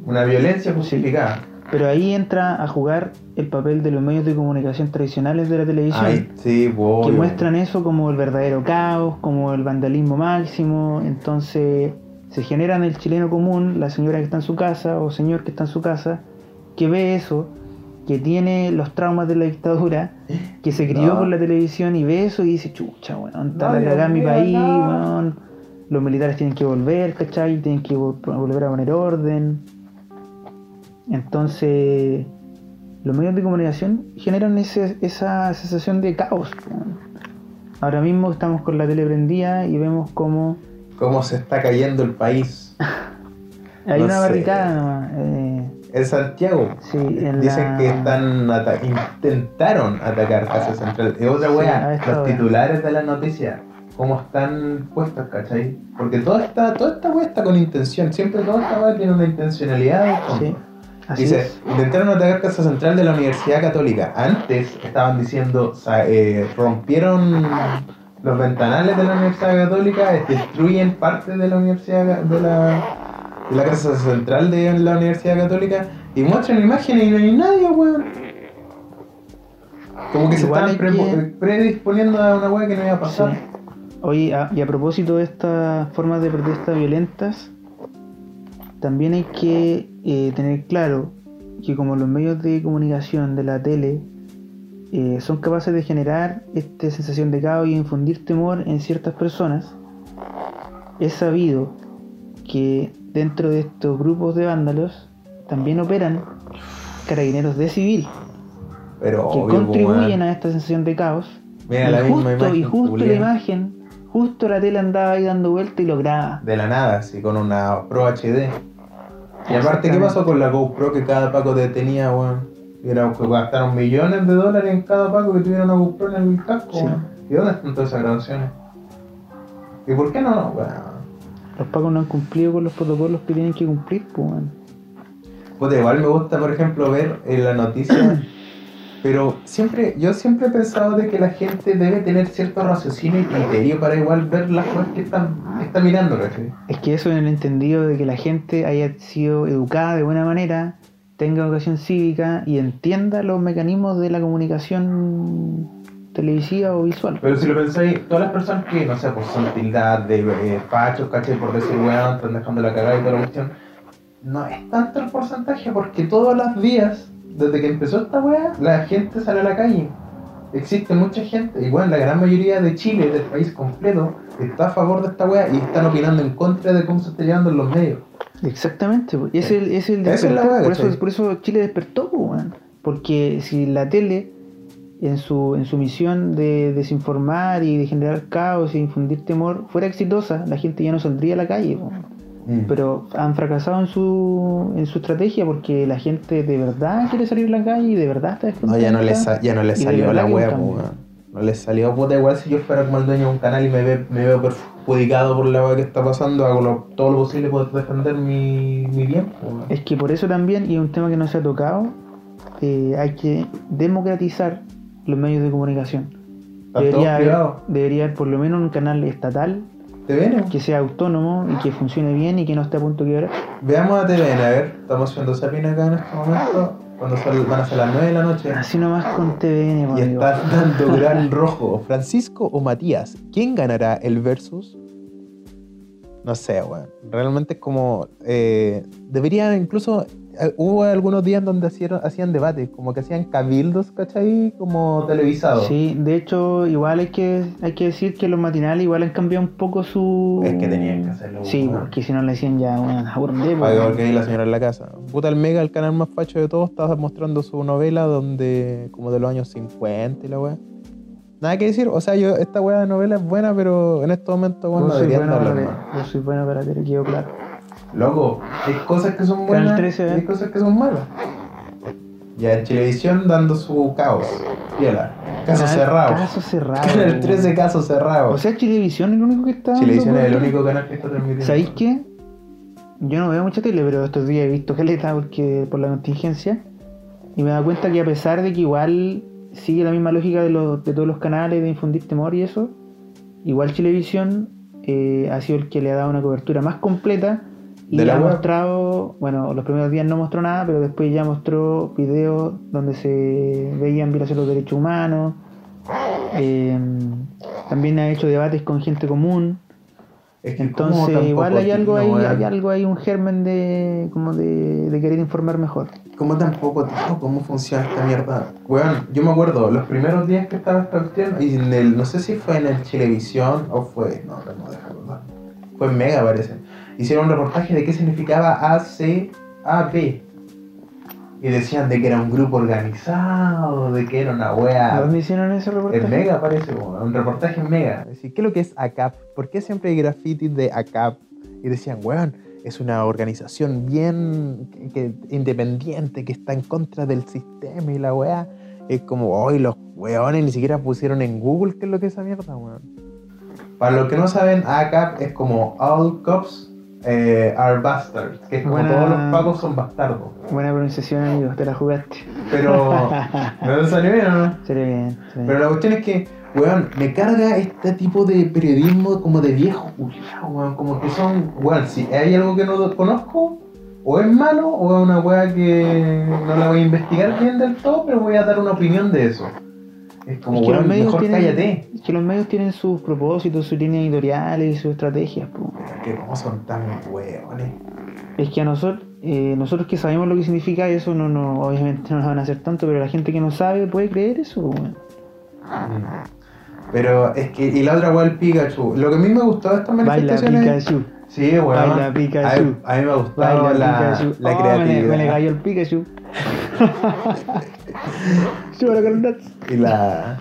una violencia justificada. Pero ahí entra a jugar el papel de los medios de comunicación tradicionales de la televisión. Ay, sí, que muestran eso como el verdadero caos, como el vandalismo máximo. Entonces se genera en el chileno común, la señora que está en su casa o señor que está en su casa, que ve eso, que tiene los traumas de la dictadura, [laughs] que se crió No. por la televisión y ve eso y dice, chucha, weón, está No, la cagada mi país, no. Los militares tienen que volver, ¿cachai? Tienen que vol- volver a poner orden. Entonces, los medios de comunicación generan ese- esa sensación de caos. Ahora mismo estamos con la tele prendida y vemos como Cómo se está cayendo el país. [laughs] hay No una sé. barricada nomás. eh, En Santiago. sí, en Dicen la- que están ata- intentaron atacar Casa Central. Es otra Sí, wea, esta los titulares de las noticias, cómo están puestos, ¿cachai? Porque toda esta, toda esta wea está con intención, siempre toda esta wea tiene una intencionalidad. Sí, así Dice, es. intentaron atacar Casa Central de la Universidad Católica. Antes estaban diciendo, eh, rompieron los ventanales de la Universidad Católica, destruyen parte de la Universidad de la, de la Casa Central de la Universidad Católica y muestran imágenes y no hay nadie, weón. Como que se Igual que- predisponiendo a una weá que no iba a pasar. Sí. Oye, a- y a propósito de estas formas de protesta violentas, también hay que eh, tener claro que como los medios de comunicación de la tele eh, son capaces de generar esta sensación de caos y infundir temor en ciertas personas, es sabido que dentro de estos grupos de vándalos también operan carabineros de civil Pero que obvio, contribuyen a esta sensación de caos Mira y la justo, imagen. y justo la imagen, justo la tela andaba ahí dando vuelta y lo graba. De la nada, así, con una Pro HD. Y aparte, ¿qué pasó con la GoPro que cada Paco tenía, weón? Era que gastaron millones de dólares en cada Paco que tuviera una GoPro en el casco, Sí. ¿Y dónde están todas esas grabaciones? ¿Y por qué no? Los pacos no han cumplido con los protocolos que tienen que cumplir, pues, weón. Puta, igual me gusta, por ejemplo, ver en la noticia. [clears throat] Pero siempre, yo siempre he pensado de que la gente debe tener cierto raciocinio y criterio para igual ver las cosas que están, está mirando. Es que eso en el entendido de que la gente haya sido educada de buena manera, tenga educación cívica y entienda los mecanismos de la comunicación televisiva o visual. Pero si lo pensáis, todas las personas que, no sé, pues son tildadas de eh, fachos, caché, por decir weón, están dejando la cagada y toda la cuestión, no es tanto el porcentaje porque todos los días, desde que empezó esta weá, la gente sale a la calle. Existe mucha gente, igual la gran mayoría de Chile, del país completo, está a favor de esta weá y están opinando en contra de cómo se está llevando en los medios. Exactamente, y es el, es el Esa es la despertar, por, eso, por eso Chile despertó, weón. porque si la tele en su, en su misión de desinformar y de generar caos y infundir temor fuera exitosa, la gente ya no saldría a la calle. pues. Mm. Pero han fracasado en su, en su estrategia porque la gente de verdad quiere salir a la calle y de verdad está No, ya no descontenta. sa- ya no le Y de salió la po, weón. No le salió puta igual si yo fuera como el dueño de un canal y me, ve- me veo perjudicado por la wea que está pasando, hago lo- todo lo posible por defender mi, mi bien, weón. Es que por eso también, y es un tema que no se ha tocado, eh, hay que democratizar los medios de comunicación. Debería haber, debería haber por lo menos un canal estatal Que sea autónomo y que funcione bien y que no esté a punto de quebrar. Veamos a TVN, a ver, estamos haciendo Sapin acá en este momento, cuando son- van a ser las 9 de la noche. Así nomás con TVN, pues, Y amigo. está dando [laughs] gran rojo. ¿Francisco o Matías? ¿Quién ganará el versus? No sé, weón. Realmente es como. eh, debería incluso. Hubo algunos días donde hacían, hacían debates, como que hacían cabildos, ¿cachai? Como televisados. Sí, de hecho, igual hay que, hay que decir que los matinales igual han cambiado un poco su... Es que tenían que hacerlo. Sí, weón. porque si no le decían ya una aburrida, que porque hay la señora en la casa. Puta el Mega, el canal más facho de todos, estaba mostrando su novela donde. como de los años 50 y la weá. Nada que decir, o sea, yo esta weá de novela es buena, pero en estos momentos bueno, no deberían bueno hablar para más. ver, vos soy bueno para ver, quedó claro. Loco, hay cosas que son buenas 13, y hay ¿eh? cosas que son malas. Ya en televisión dando su caos. Viola. Caso Canal- cerrado. Caso cerrado. Canal 13 caso cerrado. O sea, Chilevisión es el único que está. dando Chilevisión es el único canal que está transmitiendo. ¿Sabéis qué? Yo no veo mucha tele, pero estos días he visto caleta porque por la contingencia. Y me he dado cuenta que a pesar de que igual sigue la misma lógica de, los, de todos los canales de infundir temor y eso, igual Chilevisión eh, ha sido el que le ha dado una cobertura más completa y ha mostrado, bueno, los primeros días no mostró nada, pero después ya mostró videos donde se veían violaciones de los derechos humanos. eh, también ha hecho debates con gente común. Es que como Entonces, igual hay algo ahí, hay algo ahí, un germen de como de, de querer informar mejor. ¿Cómo tampoco tino, cómo funciona esta mierda? Weón, yo me acuerdo, los primeros días que estaba esta cuestión, y en el, no sé si fue en el Chilevisión o fue, no, no deja acordar. Fue en Mega parece. Hicieron un reportaje de qué significaba ACAB. Y decían de que era un grupo organizado, de que era una ¿A wea dónde hicieron ese reportaje? En Mega parece, un reportaje en Mega. ¿qué es lo que es ACAP? ¿Por qué siempre hay grafitis de ACAP? Y decían, weón, es una organización bien que- que- independiente que está en contra del sistema y la weá. Es como, hoy los weones ni siquiera pusieron en Google qué es lo que es esa mierda, weón. Para los que no saben, ACAP es como All Cops eh, are Bastards, que es como Buena- todos los pagos son bastardos. Buena pronunciación, amigo, te la jugaste. Pero, [laughs] ¿no salió bien o no? Sería bien. Pero la cuestión es que, weón, me carga este tipo de periodismo como de viejo weón. Como que son, weón, si hay algo que no conozco, o es malo, o es una weá que no la voy a investigar bien del todo, pero voy a dar una opinión de eso. Es como, Es que los medios mejor tienen- cállate. Es que los medios tienen sus propósitos, sus líneas editoriales y sus estrategias. po. Que cómo son tan weones. Es que a nosotros, eh, nosotros que sabemos lo que significa eso, no, no, obviamente [laughs] no nos van a hacer tanto, pero la gente que no sabe puede creer eso. weón. Pero es que, y la otra weá, el Pikachu. Lo que a mí me gustó de estas Baila manifestaciones. Pikachu, Sí, weón. Baila Pikachu. A, mí- a mí me baila la, la Oh, me le- creatividad. Me le cayó el Pikachu. [laughs] Chúbalo con el Dance. Y la.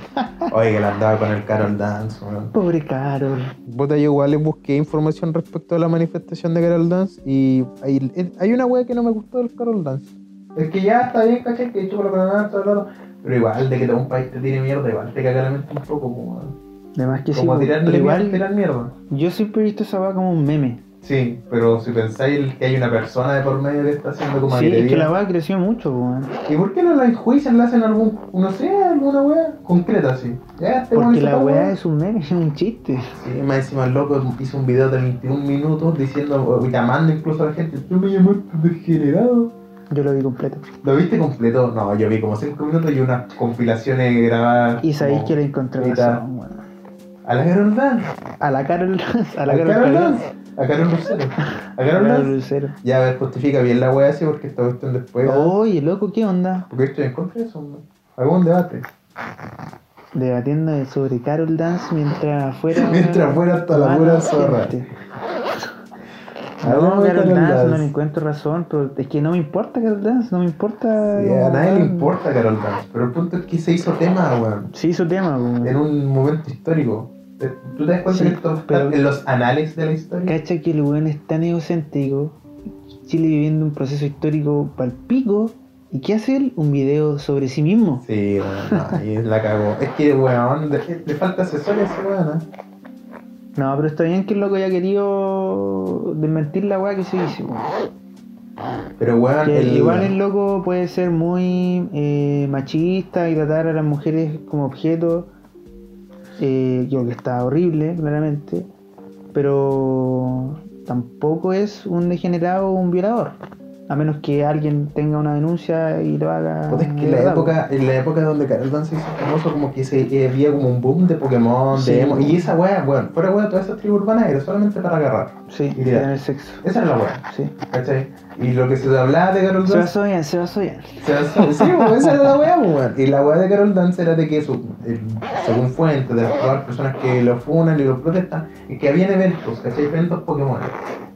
Oye, que la andaba con el Carol Dance, weón. Pobre Carol. Puta, yo igual le busqué información respecto a la manifestación de Carol Dance y hay, hay una wea que no me gustó del Carol Dance. Es que ya está bien, caché, que chupa la Carol Dance, todo. Pero igual, de que todo un país te tire mierda, igual te caga la mente un poco, como, Además que sí, como tirar, pero igual tirar mierda. yo siempre he visto esa va como un meme. Sí, pero si pensáis que hay una persona de por medio que está haciendo como Sí, es que la va creció mucho, weón. ¿Y por qué no la enjuician, la hacen algún, no sé, alguna wea concreta así? Ya, este Porque la weá es un meme, es un chiste. Sí, más encima el loco hizo un video de 21 minutos diciendo, llamando incluso a la gente, tú me llamaste degenerado. Yo lo vi completo. ¿Lo viste completo? No, yo vi como 5 minutos y unas compilaciones grabadas. Y sabéis que le encontré mitad. razón, weón. A la Carol Dance. A la Carol Dance, a la A Carol Carol Dance. A Carol Lucero. A A Carol Dance. Lucero. Ya, a ver, justifica bien la wea así porque esta cuestión después. Oye, loco, ¿qué onda? Porque estoy en contra de eso. Hagamos un debate. Debatiendo sobre Carol Dance mientras afuera. [laughs] Mientras afuera está la pura zorra. No, Carol Dance, no le encuentro razón, pero es que no me importa Carol Dance, no me importa. Sí, a nadie le importa Carol Dance, pero el punto es que se hizo tema, weón. Sí, su tema, weón. En un momento histórico. ¿Tú te das cuenta Sí, que esto está pero- en los anales de la historia? Cacha que el weón es tan egocéntrico, Chile viviendo un proceso histórico palpico, ¿y qué hace él? Un video sobre sí mismo. Sí, weón, no, [laughs] ahí la cagó. Es que, weón, le, falta asesoría a ese weón, ¿eh? No, pero está bien que el loco haya querido desmentir la weá que se hizo. Pero, weón, Que el... Igual el loco puede ser muy eh, machista y tratar a las mujeres como objetos. Eh, yo que está horrible, claramente. Pero tampoco es un degenerado o un violador. A menos que alguien tenga una denuncia y lo haga. Es que en la época, en la época donde Carol Dance se hizo famoso, como que se, eh, había como un boom de Pokémon, Sí. de emo, y esa weá, bueno, fuera weá, todas esas tribus urbanas era solamente para agarrar. Sí, Y tener sexo. Esa era la weá, Sí. ¿cachai? Y lo que se hablaba de Carol Se Dance. basó bien, se basó bien. Se basó- sí, pues, esa era la pues, weón. Y la weá de Carol Dance era de que, su, eh, según fuentes de las personas que lo funan y lo protestan, es que habían eventos, ¿cachai? Eventos Pokémon,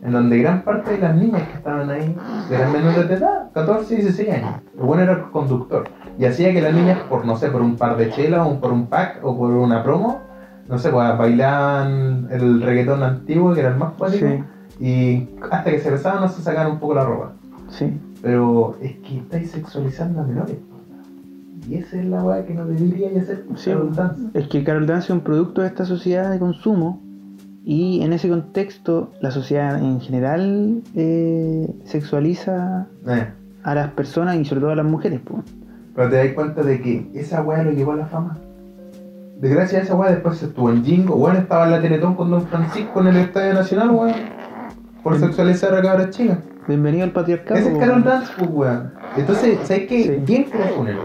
en donde gran parte de las niñas que estaban ahí eran menores de edad, 14 y 16 años. El bueno era el conductor. Y hacía que las niñas, por no sé, por un par de chelas, o por un pack, o por una promo, no sé, pues bailaban el reggaetón antiguo, que era el más cuático, Sí, y hasta que se besaban, no se sacaban un poco la ropa. sí. Pero es que estáis sexualizando a menores. Y esa es la weá que no debería hacer Sí, Carol Dance. Es que Carol Dance es un producto de esta sociedad de consumo y en ese contexto la sociedad en general eh, sexualiza Eh, a las personas y sobre todo a las mujeres. po. pero te das cuenta de que esa weá lo llevó a la fama. De gracias a esa weá después se estuvo en Jingo. Weón estaba en la Teletón con Don Francisco en el Estadio Nacional, weón. Por sexualizar a cabras chicas. Bienvenido al patriarcado. Ese es. Carol Dance, pues weón. Entonces, ¿sabes qué? Sí. Bien funen.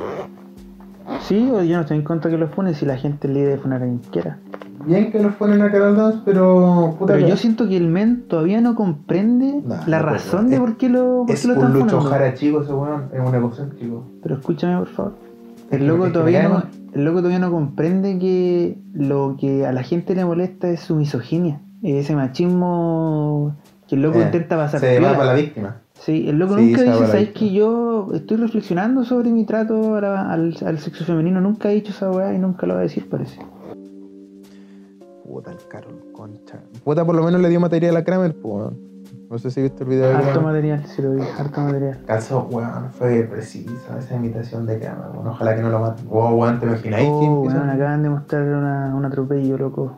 Sí, yo no estoy en contra que los funes si la gente es libre de funar a quien quiera. Bien que lo funen a Carol Dance, pero. Puta Pero que- yo siento que el men todavía no comprende Nah, la no, razón de es- por qué lo, por Es qué lo un están lucho funando. jara chico ese weón. Es un egocéntrico. Pero escúchame por favor. Es El loco, es todavía no, el loco todavía no comprende que lo que a la gente le molesta es su misoginia. Ese machismo que el loco Eh, intenta pasar Se va para la víctima. Sí, el loco Sí, nunca dice, ¿sabes que yo estoy reflexionando sobre mi trato la- al, al sexo femenino? Nunca he dicho esa weá y nunca lo va a decir, parece. Puta el Carol, concha. Puta, por lo menos le dio material a Kramer, pues. No sé si viste el video de Harto material, si lo vi, harto material. Calzó, weón, fue precisa esa imitación de Kramer, weón. Ojalá que no lo maten. Wow, weón, ¿te imagináis Oh, weón, acaban de mostrar una, un atropello, loco.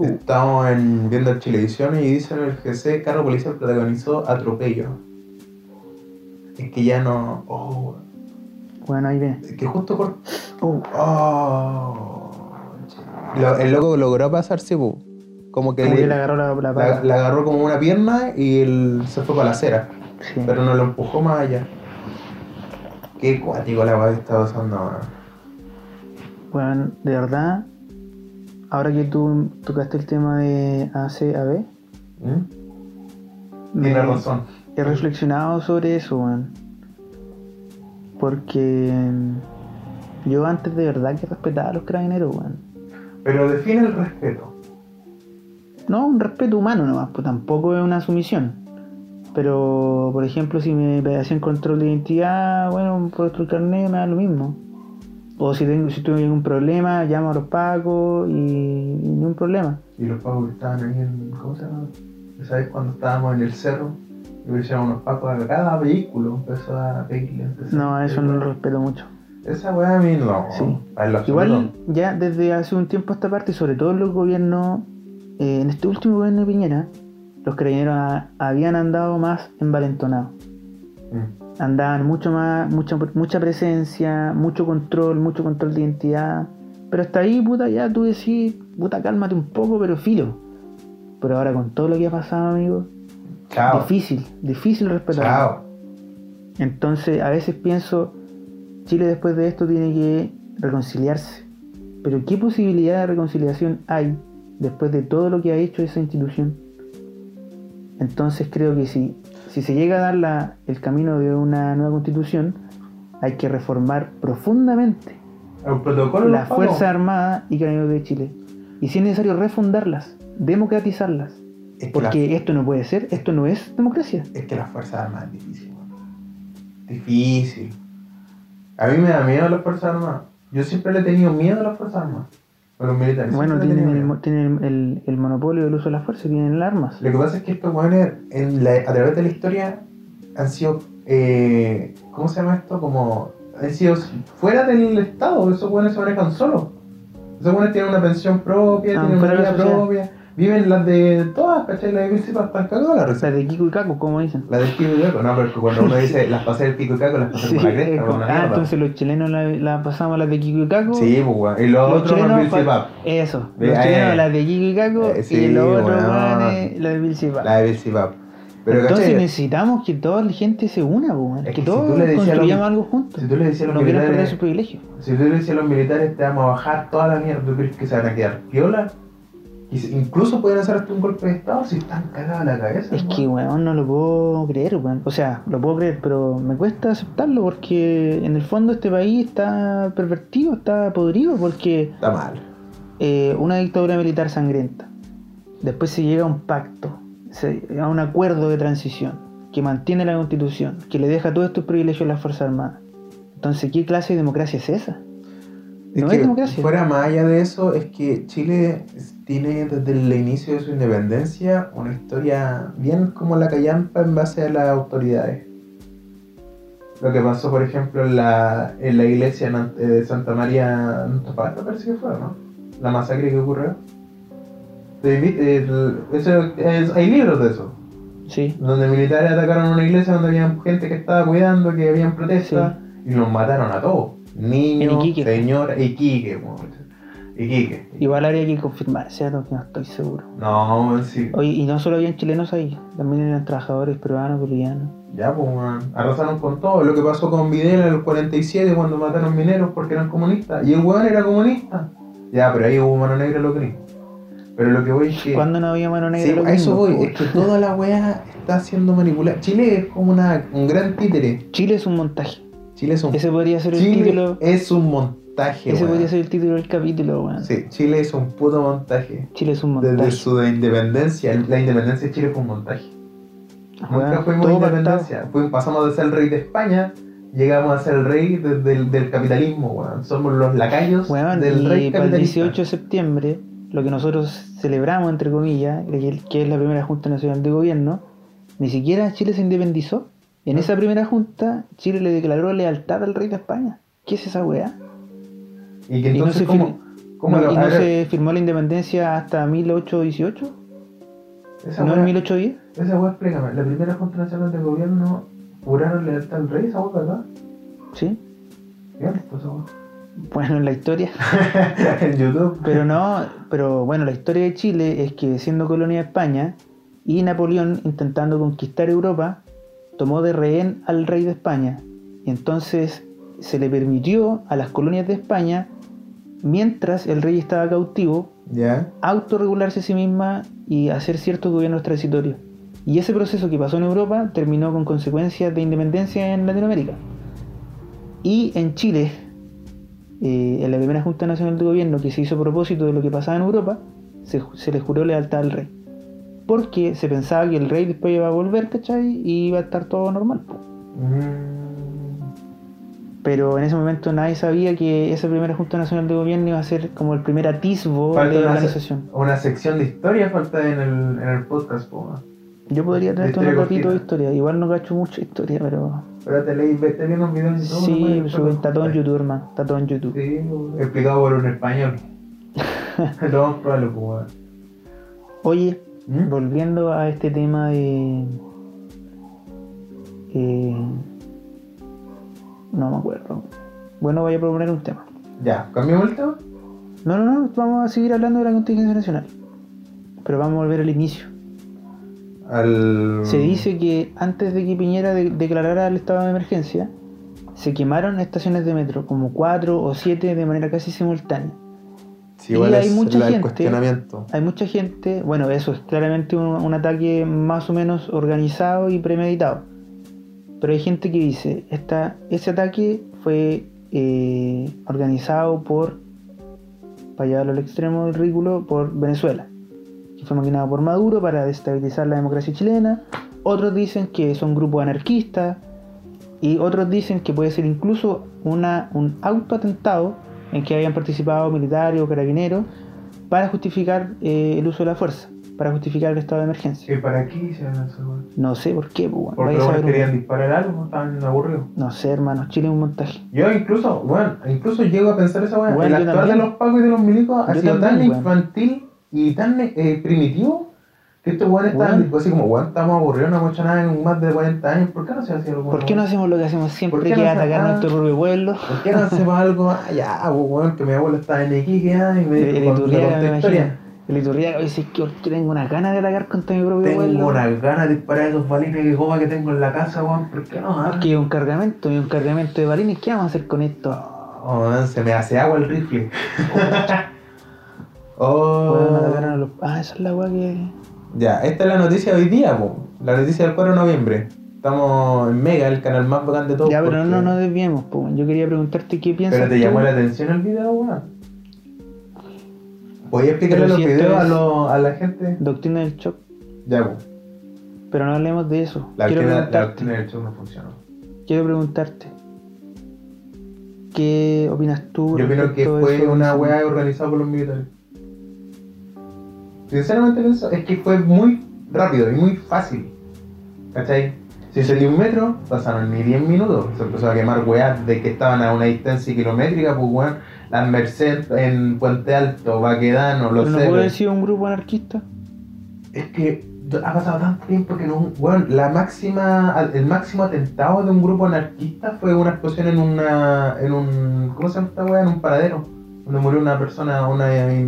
Uh, Estamos en, viendo el Chilevisión y dicen en el GC, carro policial protagonizó atropello. Es que ya no. Oh, bueno, ahí viene. es que justo por. Oh, Oh. Lo- el loco logró pasarse, bu. Como que como le, que le agarró la, la la, agarró como una pierna y él se fue para la acera. Sí. Pero no lo empujó más allá. Qué cuático la weá que está pasando ahora. Bueno, de verdad, ahora que tú tocaste el tema de ACAB, ¿Mm? me- Tienes razón. he reflexionado sobre eso, weón. Porque yo antes de verdad que respetaba a los carabineros, weón. Pero define el respeto. No, un respeto humano nomás, pues tampoco es una sumisión. Pero, por ejemplo, si me hacían control de identidad, bueno, por otro carnet me da lo mismo. O si tengo, si tuve algún problema, llamo a los pacos y, y ni un problema. Y los pacos que estaban ahí en. ¿Cómo se llama? ¿Sabes cuando estábamos en el cerro? Y pusieron unos pacos a cada vehículo. Empezó a pedirle. No, a eso no lo respeto mucho. Esa weá a mí no. Sí. A Igual ya desde hace un tiempo a esta parte, y sobre todo en los gobiernos, eh, en este último gobierno de Piñera, los carabineros ha- habían andado más envalentonados. Mm. Andaban mucho más, mucha, mucha presencia, mucho control, mucho control de identidad. Pero hasta ahí, puta, ya tú decís, puta, cálmate un poco, pero filo. Pero ahora con todo lo que ha pasado, amigo, Chao. difícil, difícil respetar. Chao. Entonces, a veces pienso, Chile después de esto tiene que reconciliarse. Pero ¿qué posibilidad de reconciliación hay después de todo lo que ha hecho esa institución? Entonces creo que si, si se llega a dar la- el camino de una nueva constitución, hay que reformar profundamente las. Fuerzas Armadas y Carabineros de Chile. Y si es necesario refundarlas, democratizarlas. Es que Porque esto no puede ser, esto no es democracia. Es que las Fuerzas Armadas es difícil. Difícil. A mí me da miedo las Fuerzas Armadas. Yo siempre le he tenido miedo a las Fuerzas Armadas. Militares. Bueno, tienen, el, tienen el, el monopolio del uso de la fuerza, tienen las armas. Lo que pasa es que estos weones, en la- a través de la historia, han sido. eh, ¿Cómo se llama esto? Como. Han sido fuera del Estado. Esos weones se manejan solos. Esos weones tienen una pensión propia, Ah, tienen una vida propia. Viven las de todas, ¿cachai? Las de principal están cagadas la La receta. de Kiko y Kaku, como dicen. La del pico y caco, no, pero cuando uno [laughs] dice las pasé del pico y caco, las pasé Sí, por la es cresta, por ah, entonces los chilenos la, la pasamos a las de Kiko y Kaku. Sí, pues weón. Y los, Los otros pa- Pap. Eso, los eh, chilenos las de Kiko y Kaku eh, sí, y los otros weón. weones, la de Bill Cipa. La de. Pero Entonces ¿cachai? necesitamos que toda la gente se una, weón. Es que, que si todos construyamos algo juntos. Si tú le decías a no los perder militares, sus privilegios. si tú le decías a los militares te vamos a bajar toda la mierda, ¿tú crees que se van a quedar piola? Y incluso pueden hacer hasta un golpe de estado si están cagados a la cabeza. Es weón. que, weón, no lo puedo creer, weón. O sea, lo puedo creer, pero me cuesta aceptarlo porque en el fondo este país está pervertido, está podrido, porque Está mal. eh, una dictadura militar sangrienta. Después se llega a un pacto, se- a un acuerdo de transición que mantiene la constitución, que le deja todos estos privilegios a las Fuerzas Armadas. Entonces, ¿qué clase de democracia es esa? Es No democracia. Fuera más allá de eso, es que Chile tiene desde el inicio de su independencia una historia bien como la callampa en base a las autoridades. Lo que pasó, por ejemplo, en la, en la iglesia Ant- eh, de Santa María Antofagasta, parece que fue, ¿no? La masacre que ocurrió. Eso es- hay libros de eso, Sí. donde militares atacaron una iglesia donde había gente que estaba cuidando, que habían protestas, y los mataron a todos. Niños, En Iquique. señoras, Iquique, weón. Iquique. Igual habría que confirmar, ¿cierto? Que no estoy seguro. No, sí. Oye, y no solo habían chilenos ahí, también eran trabajadores peruanos, bolivianos. Ya, pues, weón. Arrasaron con todo. Lo que pasó con Videla en el 47 cuando mataron mineros porque eran comunistas. Y el weón era comunista. Ya, pero ahí hubo mano negra lo gringo. Pero lo que voy es que. ¿Cuándo no había mano negra? Sí, a eso voy. Es que toda la weá está siendo manipulada. Chile es como una, un gran títere. Chile es un montaje. Chile es un. Ese podría ser el título. es un montaje, Ese weón. podría ser el título del capítulo, weón. Sí, Chile es un puto montaje. Chile es un montaje. Desde su independencia, la independencia de Chile fue un montaje. Weón, Nunca fuimos independencia. Fuimos- pasamos de ser el rey de España, llegamos a ser el rey de- del, del capitalismo, weón. Somos los lacayos Weón, del rey y para el capitalista. 18 de septiembre, lo que nosotros celebramos, entre comillas, que que es la primera Junta Nacional de Gobierno, ni siquiera Chile se independizó. En esa primera junta, Chile le declaró lealtad al rey de España. ¿Qué es esa weá? Y que y no se ¿cómo, fir- cómo No, lo- ¿Y no se firmó la independencia hasta 1818? esa ¿No en 1810? Esa weá, explícame. La primera Junta Nacional de Gobierno juraron lealtad al rey, esa weá, ¿verdad? Sí. ¿Qué esa weá? Bueno, en la historia. [laughs] en YouTube. Pero no, pero bueno, la historia de Chile es que siendo colonia de España y Napoleón intentando conquistar Europa, tomó de rehén al rey de España. Y entonces se le permitió a las colonias de España, mientras el rey estaba cautivo, autorregularse a sí misma y hacer ciertos gobiernos transitorios. Y ese proceso que pasó en Europa terminó con consecuencias de independencia en Latinoamérica. Y en Chile, eh, en la primera Junta Nacional de Gobierno que se hizo a propósito de lo que pasaba en Europa, se le juró lealtad al rey. Porque se pensaba que el rey después iba a volver, ¿cachai? Y iba a estar todo normal. Mm. Pero en ese momento nadie sabía que esa primera Junta Nacional de Gobierno iba a ser como el primer atisbo Falta de una, organización. una sección de historia falta en el, en el podcast. Yo podría traerte un ratito de historia. Igual no cacho mucha historia, pero. Pero te leí, te vi unos videos y todo. Sí, pues, está todo en YouTube, hermano. Está todo en YouTube. Sí, explicado por un español. [laughs] [laughs] Lo vamos a probarlo. Oye, ¿Mm? volviendo a este tema de. eh, no me acuerdo. Bueno, voy a proponer un tema. Ya, ¿cambiamos el tema? No, no, no, vamos a seguir hablando de la contingencia nacional. Pero vamos a volver al inicio. al... Se dice que antes de que Piñera de- declarara el estado de emergencia, se quemaron estaciones de metro, como cuatro o siete de manera casi simultánea. Sí, igual y hay es mucha la- el gente- cuestionamiento. Hay mucha gente, bueno, eso es claramente un, un ataque más o menos organizado y premeditado. Pero hay gente que dice, esta, ese ataque fue eh, organizado por, para llevarlo al extremo del ridículo, por Venezuela. Que fue maquinado por Maduro para destabilizar la democracia chilena. Otros dicen que son grupos anarquistas. Y otros dicen que puede ser incluso una, un autoatentado en que hayan participado militares o carabineros para justificar eh, el uso de la fuerza, para justificar el estado de emergencia. para qué hicieron eso? No sé por qué, pues. Porque los weones uno. querían disparar algo, estaban aburridos. No sé, hermano, Chile es un montaje. Yo incluso, bueno, incluso llego a pensar esa weá. Bueno, el actuar de los pacos y de los milicos ha Yo sido tan infantil y tan eh, primitivo que estos weones tipo, así como, weón, estamos aburridos, no hemos hecho nada en más de 40 años, ¿por qué no se hace algo? ¿Por qué no hacemos lo que hacemos ¿Por siempre, que no atacar ah? nuestro propio pueblo? ¿Por qué no hacemos algo? Ah, ya, pues, weón, que mi abuelo estaba en Iquique ah, y me dijo, historia. imagino. El Iturriaga dice que tengo una gana de atacar contra mi propio Tengo pueblo. unas ganas de disparar esos balines de goma que tengo en la casa, weón, ¿por qué no? Ah, que un cargamento, un cargamento de balines, ¿qué vamos a hacer con esto? Oh, se me hace agua el rifle. [laughs] oh. Atacaron a los- Ah, esa es la weá que. Ya, esta es la noticia de hoy día, po. la noticia del 4 de noviembre. Estamos en Mega, el canal más bacán de todos. Ya, pero porque- no nos desviemos, po. Yo quería preguntarte qué piensas. Pero te tú? llamó la atención el video, weón. Voy a explicarle Pero los si esto videos a, lo- a la gente. Doctrina del shock. Ya, po. Pero no hablemos de eso. La quiero, doctrina, la doctrina del show no funcionó. quiero preguntarte. ¿Qué opinas tú? Yo opino que fue una weá organizada por los militares. Sinceramente pienso, es que fue muy rápido y muy fácil. ¿Cachai? Si dio un metro, pasaron ni 10 minutos. Se empezó a quemar weas de que estaban a una distancia kilométrica, pues weón. Las Merced en Puente Alto, Baquedano, los ¿Pero no puede sido un grupo anarquista? Es que ha pasado tanto tiempo que no. Weón, la máxima, el máximo atentado de un grupo anarquista fue una explosión en una. en un. ¿Cómo se llama esta wea? En un paradero. Donde murió una persona, una,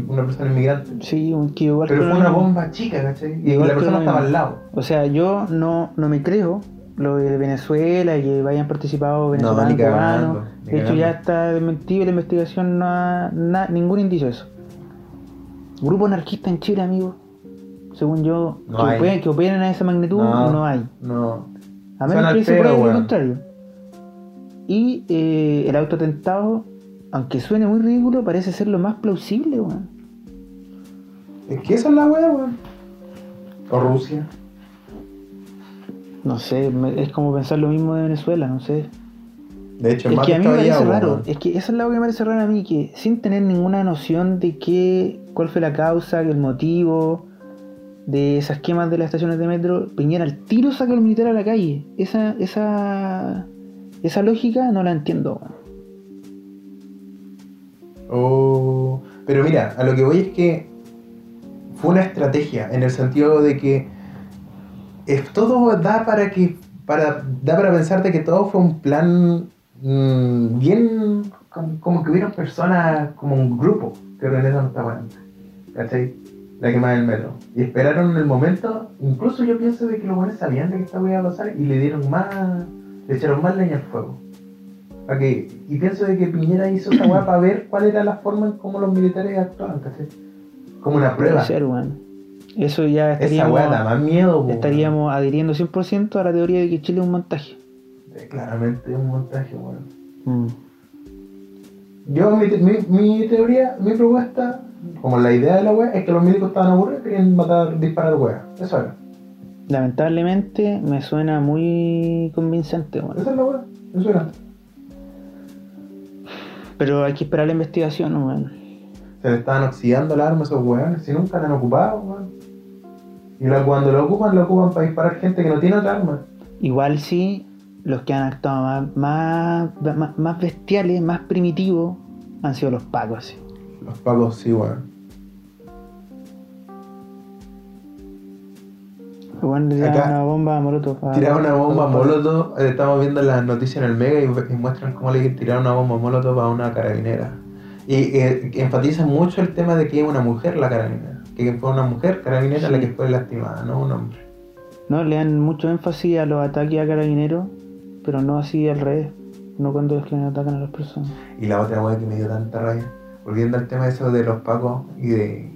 una persona inmigrante. Sí, un- que igual Pero que fue lo una mismo. bomba chica, ¿cachai? Y Igual la persona lo estaba al lado. O sea, yo no, no me creo lo de Venezuela y que hayan participado venezolanos, ni cubanos. De hecho, ya está desmentido y la investigación no ha na- ningún indicio de eso. Grupo anarquista en Chile, amigo. Según yo, No que, hay. operen, que operen a esa magnitud, no, No. hay. No. A menos al que se pruebe lo weón. contrario. Y eh, el autoatentado, aunque suene muy ridículo, parece ser lo más plausible, weón. Es que esa es la wea, weón. O Rusia. No sé, es como pensar lo mismo de Venezuela, no sé. De hecho, Es más que a mí me parece raro, es que eso es lo que me parece raro a mí, que sin tener ninguna noción de qué, cuál fue la causa, el motivo de esas quemas de las estaciones de metro, Piñera al tiro saca al militar a la calle. Esa, esa, esa lógica no la entiendo. Oh, pero mira, a lo que voy es que fue una estrategia en el sentido de que es, todo da para que para da para pensar de que todo fue un plan mm, bien como, como que hubieron personas como un grupo que organizaron esta weá, ¿cachai? La quema del metro. Y esperaron el momento, incluso yo pienso de que los buenos sabían de que esta iba a pasar y le dieron más, le echaron más leña al fuego. Y pienso de que Piñera hizo esa weá para ver cuál era la forma en cómo los militares actuaban, ¿cachai? Como una Puede prueba. ser, weón. Eso ya Esa estaríamos, weá da más miedo, po, estaríamos adhiriendo 100% a la teoría de que Chile es un montaje. weón. Claramente es un montaje, weón. Mm. Yo, mi, mi, mi teoría, mi propuesta, como la idea de la weá, es que los médicos estaban aburridos y querían matar, disparar weá. Eso era. Lamentablemente me suena muy convincente, weón. Esa es la weá. Eso era. Pero hay que esperar la investigación, weón. Se le estaban oxidando las armas a esos weones, si nunca la han ocupado, weón. Y la- cuando lo ocupan, lo ocupan para disparar gente que no tiene otra arma. Igual sí, los que han actuado más, más, más, más bestiales, más primitivos, han sido los pacos. sí. Los pagos sí, weón. Acá- una bomba Molotov. Tiraron una bomba molotov, eh, estamos viendo las noticias en el Mega y, y muestran cómo le tiraron una bomba molotov a una carabinera. Y eh, enfatizan mucho el tema de que es una mujer la carabinera, que fue una mujer carabinera la que fue lastimada, no un hombre. No, le dan mucho énfasis a los ataques a carabineros, pero no así al revés. No cuando los que atacan a las personas. Y la otra weá que me dio tanta rabia, volviendo al tema eso de los pacos y de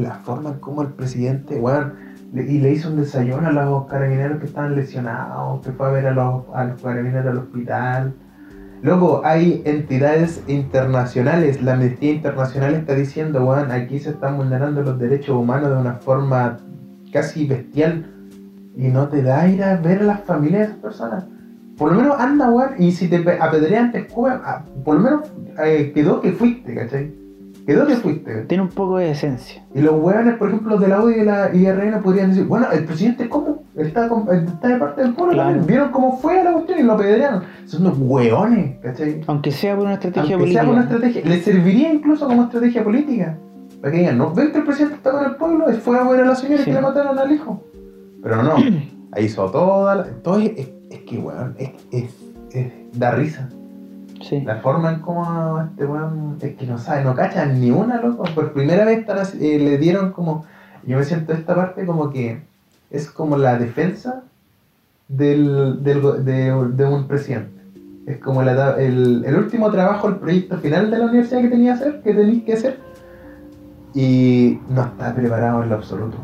la forma en cómo el presidente, weón, y le hizo un desayuno a los carabineros que estaban lesionados, que fue a ver a los, a los carabineros al hospital. Luego hay entidades internacionales, la Amnistía Internacional está diciendo, weón, aquí se están vulnerando los derechos humanos de una forma casi bestial y no te da ir a ver a las familias de esas personas. Por lo menos anda, weón, y si te pe- apedrean, te escupen, ah, por lo menos eh, quedó que fuiste, ¿cachai? Quedó que fuiste. Tiene un poco de esencia. Y los weones, por ejemplo, los de la UDI y la IRN podrían decir, bueno, el presidente, ¿cómo? Está, con- está de parte del pueblo, Claro. también. vieron cómo fue la cuestión y lo apedrearon. Son unos weones, ¿cachai? Aunque sea por una estrategia Aunque sea política. como una estrategia, le serviría incluso como estrategia política. Para que digan, no, ven que el presidente está con el pueblo, y fue a ver a la señora Sí. que le mataron al hijo. Pero no, [clears throat] ahí hizo toda la... Todo es, es- es que, weón, es, es, es- da risa. Sí. La forma en cómo este weón es que no sabe, no cacha ni una, loco. Por primera vez eh, le dieron como. Yo me siento esta parte como que es como la defensa del, del de, de un presidente. Es como la- el, el último trabajo, el proyecto final de la universidad que tenía que hacer, que tenéis que hacer. Y no está preparado en lo absoluto.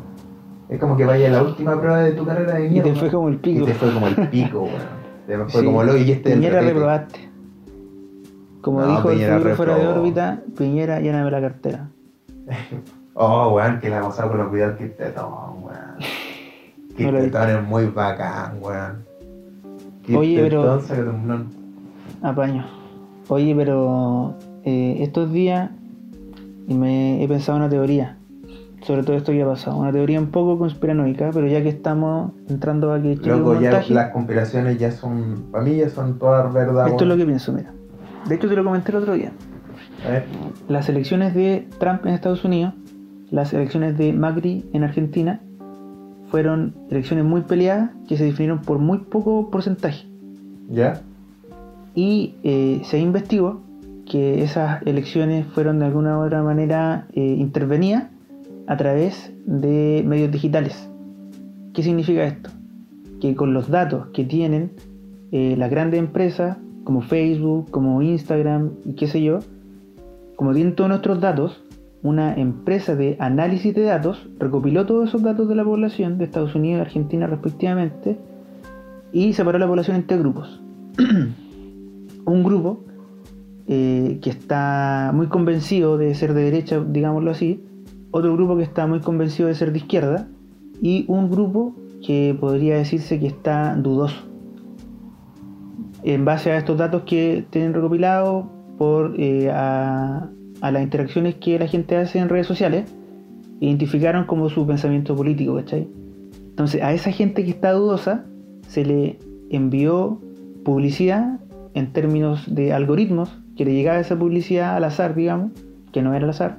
Es como que vaya a la última prueba de tu carrera de Y mierda. te fue como el Y pico. te fue como el pico, weón. Te fue [laughs] Sí. como lo y este Piñera reprobaste. Como No, dijo Piñera el futuro fuera de órbita, Piñera lléname la cartera. [laughs] Oh, weón, que la gozado con los videos que tetón, weón. Que [laughs] No es muy bacán, weón. Oye, pero-. Apaño. Oye, pero eh, estos días me he pensado una teoría sobre todo esto que ha pasado. Una teoría un poco conspiranoica, pero ya que estamos entrando a que Loco, ya montaje, las conspiraciones ya son, para mí ya son todas verdad. esto es lo que pienso, mira. De hecho, te lo comenté el otro día. A ver, Las elecciones de Trump en Estados Unidos, las elecciones de Macri en Argentina, fueron elecciones muy peleadas que se definieron por muy poco porcentaje. ¿Ya? Y eh, se investigó que esas elecciones fueron de alguna u otra manera eh, intervenidas a través de medios digitales. ¿Qué significa esto? Que con los datos que tienen eh, las grandes empresas como Facebook, como Instagram y qué sé yo, como tienen todos nuestros datos, una empresa de análisis de datos recopiló todos esos datos de la población de Estados Unidos y Argentina respectivamente y separó la población en tres grupos. [clears throat] Un grupo eh, que está muy convencido de ser de derecha, digámoslo así, otro grupo que está muy convencido de ser de izquierda y un grupo que podría decirse que está dudoso. En base a estos datos que tienen recopilados por eh, a, las interacciones que la gente hace en redes sociales, identificaron como su pensamiento político, ¿cachai? Entonces a esa gente que está dudosa se le envió publicidad en términos de algoritmos, que le llegaba esa publicidad al azar, digamos, que no era al azar,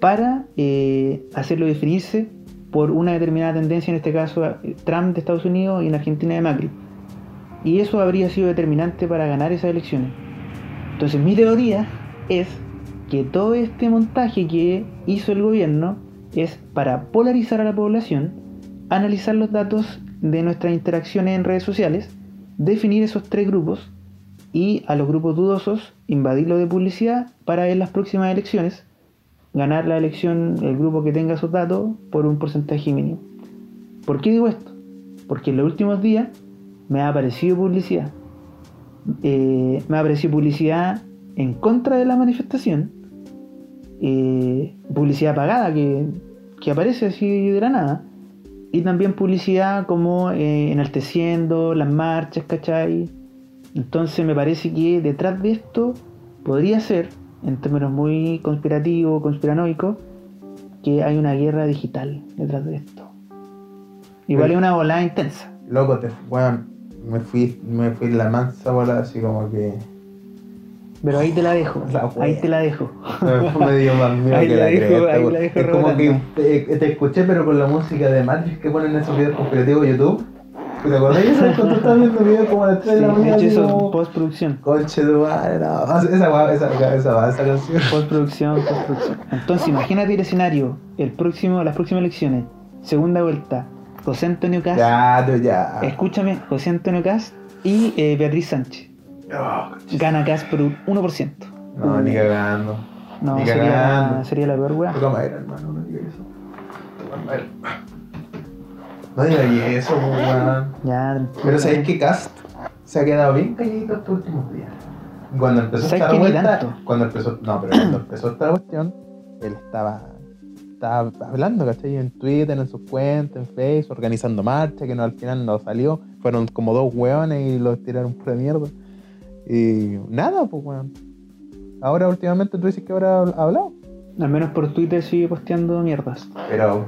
para eh, hacerlo definirse por una determinada tendencia, en este caso eh, Trump de Estados Unidos y en Argentina de Macri. Y eso habría sido determinante para ganar esas elecciones. Entonces mi teoría es que todo este montaje que hizo el gobierno es para polarizar a la población, analizar los datos de nuestras interacciones en redes sociales, definir esos tres grupos y a los grupos dudosos invadirlo de publicidad para en las próximas elecciones ganar la elección el grupo que tenga esos datos por un porcentaje mínimo. ¿Por qué digo esto? Porque en los últimos días me ha aparecido publicidad. Eh, me ha aparecido publicidad en contra de la manifestación. eh, publicidad pagada que, que aparece así de la nada. Y también publicidad como eh, enalteciendo las marchas, ¿cachai? Entonces me parece que detrás de esto podría ser, en términos muy conspirativos, conspiranoicos, que hay una guerra digital detrás de esto. Igual es una volada intensa. Loco, te, weón, me fui, me fui la mansa bola así como que. Pero ahí te la dejo. La ahí te la dejo. Me, me dio más miedo Ahí que la dejo- ahí la dejo Es como que te, te escuché, pero con la música de Matrix que ponen en esos videos conspirativos de YouTube. ¿Te acordás de eso? Cuando estabas viendo videos como a las 3 de la de mañana. hecho, eso postproducción. Conche tu madre, no. Esa, esa, esa, esa, esa canción. Postproducción, postproducción. Entonces, imagínate el escenario, el próximo, las próximas elecciones, segunda vuelta, José Antonio Cast. Ya, ya. Escúchame, José Antonio Cast y eh, Beatriz Sánchez. Oh, Gana Cast por un 1%. no, ni cagando. No, Ni sería, cagando. sería la peor weá. Toca madera, hermano, no digas eso. Toca madera. No digas eso, weón. Ya, tranquilo. Pero sabes que Cast se ha quedado bien calladito estos últimos días. Cuando empezó ¿Sabes esta vuelta, cuando empezó, no, pero cuando empezó esta cuestión, él estaba, estaba hablando, ¿cachai? En Twitter, en sus cuentas, en Facebook, organizando marcha, que no al final no salió. Fueron como dos hueones y los tiraron por de mierda. Y nada, pues weón. Ahora últimamente tú dices que ahora ha hablado. Al menos por Twitter sigue posteando mierdas. Pero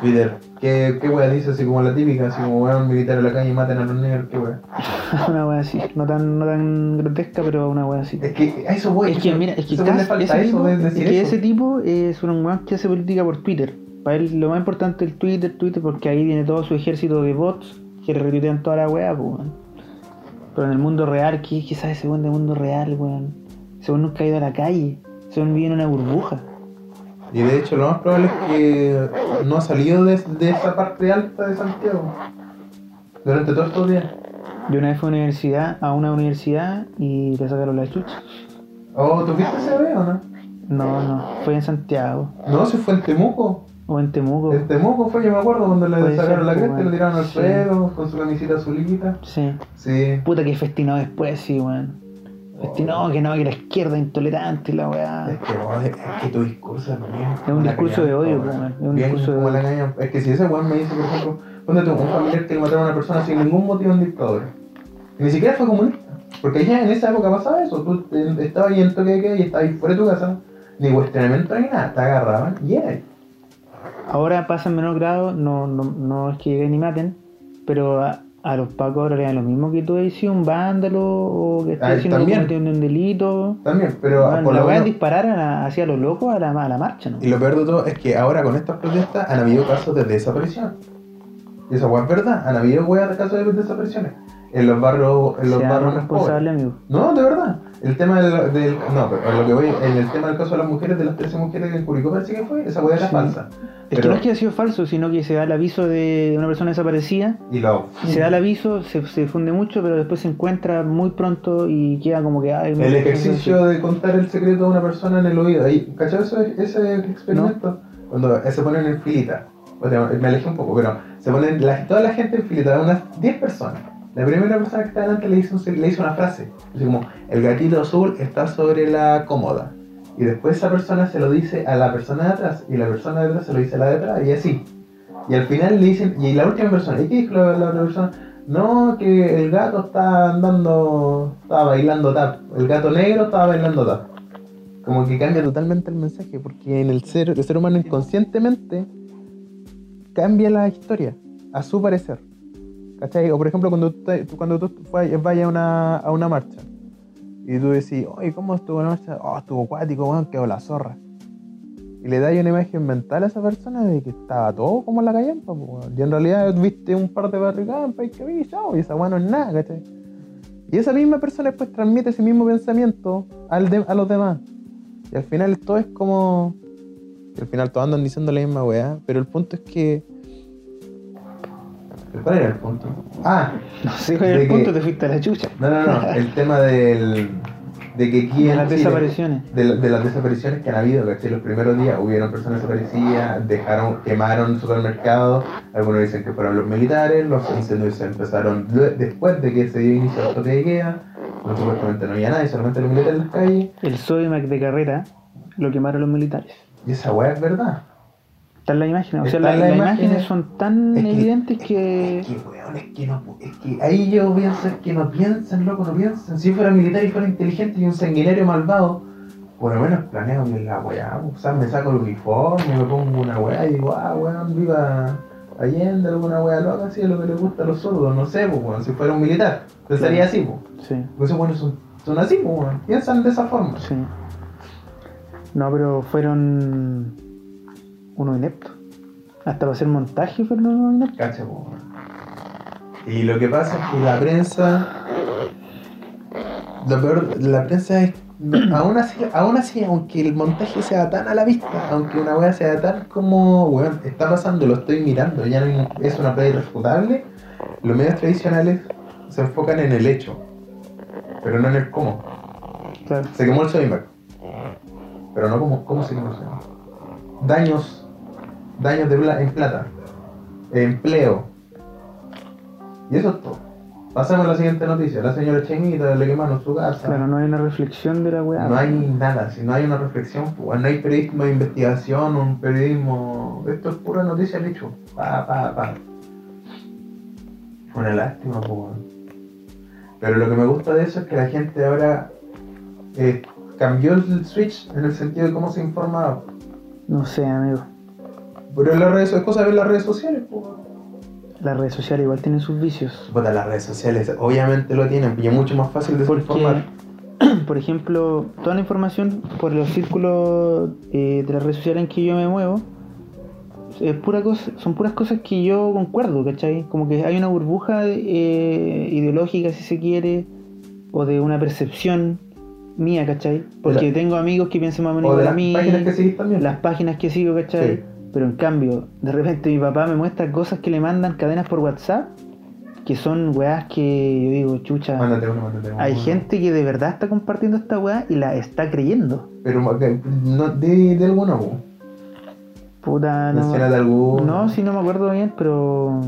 Twitter, ¿qué, qué wea dice así como la típica? Así como weón militar en la calle y maten a los negros, qué wea. [laughs] una wea así. No tan, no tan grotesca, pero una wea así. Es que a eso voy. Es que mira, es que, le falta ese, tipo, de es que ese tipo es un weón que hace política por Twitter. Para él lo más importante es el Twitter, Twitter, porque ahí viene todo su ejército de bots que retuitean toda la weá, pues weón. Pero en el mundo real, ¿qué, qué sabe ese weón del mundo real, weón? Ese weón nunca ha ido a la calle. Ese weón vive en una burbuja. Y de hecho lo más probable es que no ha salido de, de esa parte alta de Santiago. Durante todos estos días. Yo una vez fui a, una universidad, a una universidad y le sacaron la chucha. Oh, ¿tú viste ese video o no? No, no, fue en Santiago. No, se fue en Temuco. O en Temuco. En Temuco fue, yo me acuerdo, cuando le sacaron la pues, cresta y lo tiraron al Sí. suelo con su camisita azulita. Sí. Sí. Puta que festinó después, sí, weón. Festinó que no, que la izquierda intolerante y la weá. Es que, weón, es es que tu discurso es. Es un discurso de odio, weón. es un discurso de odio. Es que si ese weón me dice, por ejemplo, ponte tú, un familiar que le mataron a una persona sin ningún motivo en dictadura. Ni siquiera fue comunista. Porque ya en esa época pasaba eso. Tú estabas ahí en toque de queda y estabas ahí fuera de tu casa. Ni cuestionamiento ni nada. Te agarraban y era ahí. Ahora pasa en menor grado, no, no, no es que lleguen y maten, pero a, los pacos ahora le dan lo mismo que tú sido un vándalo o que estés Ah, haciendo un delito. También, pero por la lo weá es menos- disparar a la- hacia los locos a la, a la marcha, ¿no? Y lo peor de todo es que ahora con estas protestas han habido casos de desaparición. Y esa weá es verdad, han habido weas de casos de desapariciones. En los barrios, en los Seamos barrios pobres. amigo. No, de verdad. El tema del, del- no, pero lo que voy, en el tema del caso de las mujeres, de las 13 mujeres en Curicó parece que fue, esa weá era Sí. falsa. Es Pero- que no es que haya sido falso, sino que se da el aviso de una persona desaparecida, Y lo, se da el aviso, se, se difunde mucho, pero después se encuentra muy pronto y queda como que... Ay, el ejercicio de contar el secreto a una persona en el oído. Ahí, ¿Cachai ese, ese experimento? Cuando se ponen en filita. O sea, me alejé un poco, pero se ponen la- toda la gente en filita, unas 10 personas. La primera persona que está delante le hizo, le hizo una frase. Así como, el gatito azul está sobre la cómoda. Y después esa persona se lo dice a la persona de atrás. Y la persona de atrás se lo dice a la de atrás. Y así. Y al final le dicen, y la última persona, ¿y qué dijo la, la otra persona? No, que el gato está andando, estaba bailando tap. El gato negro estaba bailando tap. Como que cambia totalmente el mensaje, porque en el ser, el ser humano inconscientemente cambia la historia, a su parecer. ¿Cachai? O por ejemplo, cuando tú, cuando tú vayas a una, a una marcha y tú decís, oye, ¿cómo estuvo la marcha? Oh, estuvo acuático, weón, quedó la zorra. Y le das una imagen mental a esa persona de que estaba todo como en la callampa, weón. Y en realidad viste un par de barricadas en país que vi, chao, y esa weá no es nada, ¿cachai? Y esa misma persona después transmite ese mismo pensamiento al de- a los demás. Y al final todo es como. y al final todos andan diciendo la misma weá, pero el punto es que. ¿Cuál era el punto? Ah, No sé cuál de el que- punto, te fuiste a la chucha. no, no, no, el [laughs] tema del. de que aquí De las Chile- desapariciones. de, la- de las desapariciones que han habido, ¿cachai? Los primeros días hubieron personas desaparecidas, dejaron, quemaron supermercados, algunos dicen que fueron los militares, los incendios se empezaron de- después de que se dio inicio al toque de queda, no, supuestamente no había nadie, solamente los militares en las calles, El Sodimac de carrera lo quemaron los militares. y esa weá es verdad. Está en la imagen. O sea, la- la las imágenes son tan Es que- evidentes que. Es que, weón, es que no, es que ahí yo pienso, es que no piensan, loco, no piensan. Si yo fuera militar y fuera inteligente y un sanguinario malvado, por lo menos planeo bien la weá, o sea, me saco el uniforme, me pongo una weá y digo, ah, weón, viva Allende, alguna weá loca, así es lo que le gusta a los sordos, no sé, pues, weón, si fuera un militar, pensaría así, pues. Sí, Pues esos weones son, son así, pues, weón, piensan de esa forma. sí. No, pero fueron unos ineptos. Hasta para hacer montaje fueron unos ineptos. Cacha, po. Y lo que pasa es que la prensa. Lo peor, la prensa es aún así, aún así, aunque el montaje sea tan a la vista, aunque una wea sea tan como, weón, está pasando, lo estoy mirando, ya no es una prueba irrefutable, los medios tradicionales se enfocan en el hecho, pero no en el cómo. Claro. Se quemó el Sodimac. Pero no como, ¿cómo se quemó el? Daños, daños de pla- en plata, empleo. Y eso es todo. Pasemos a la siguiente noticia. La señora Chenita le quemaron su casa. Claro, no hay una reflexión de la weá. No hay nada, si no hay una reflexión, pues, no hay periodismo de investigación, un periodismo. Esto es pura noticia al hecho. Pa, pa, pa. Una lástima, pues. Pero lo que me gusta de eso es que la gente ahora eh, cambió el switch en el sentido de cómo se informaba. No sé, amigo. Pero en las redes, es cosa de las redes sociales, pues. Las redes sociales igual tienen sus vicios. Puta, las redes sociales obviamente lo tienen, y es mucho más fácil de Porque, informar. [clears throat] por ejemplo, toda la información por los círculos eh, de las redes sociales en que yo me muevo, es pura cosa, son puras cosas que yo concuerdo, ¿cachai? Como que hay una burbuja eh, ideológica, si se quiere, o de una percepción mía, ¿cachai? Porque La- tengo amigos que piensan más o menos O de las mí, páginas que seguís también. las páginas que sigo, ¿cachai? Sí. Pero en cambio, de repente mi papá me muestra cosas que le mandan cadenas por WhatsApp, que son weas que yo digo, chucha. Mándate uno, mándate uno. Hay gente que de verdad está compartiendo esta weá y la está creyendo. Pero no, de, de alguna. Puta, no. Alguno. No, sí, no me acuerdo bien, pero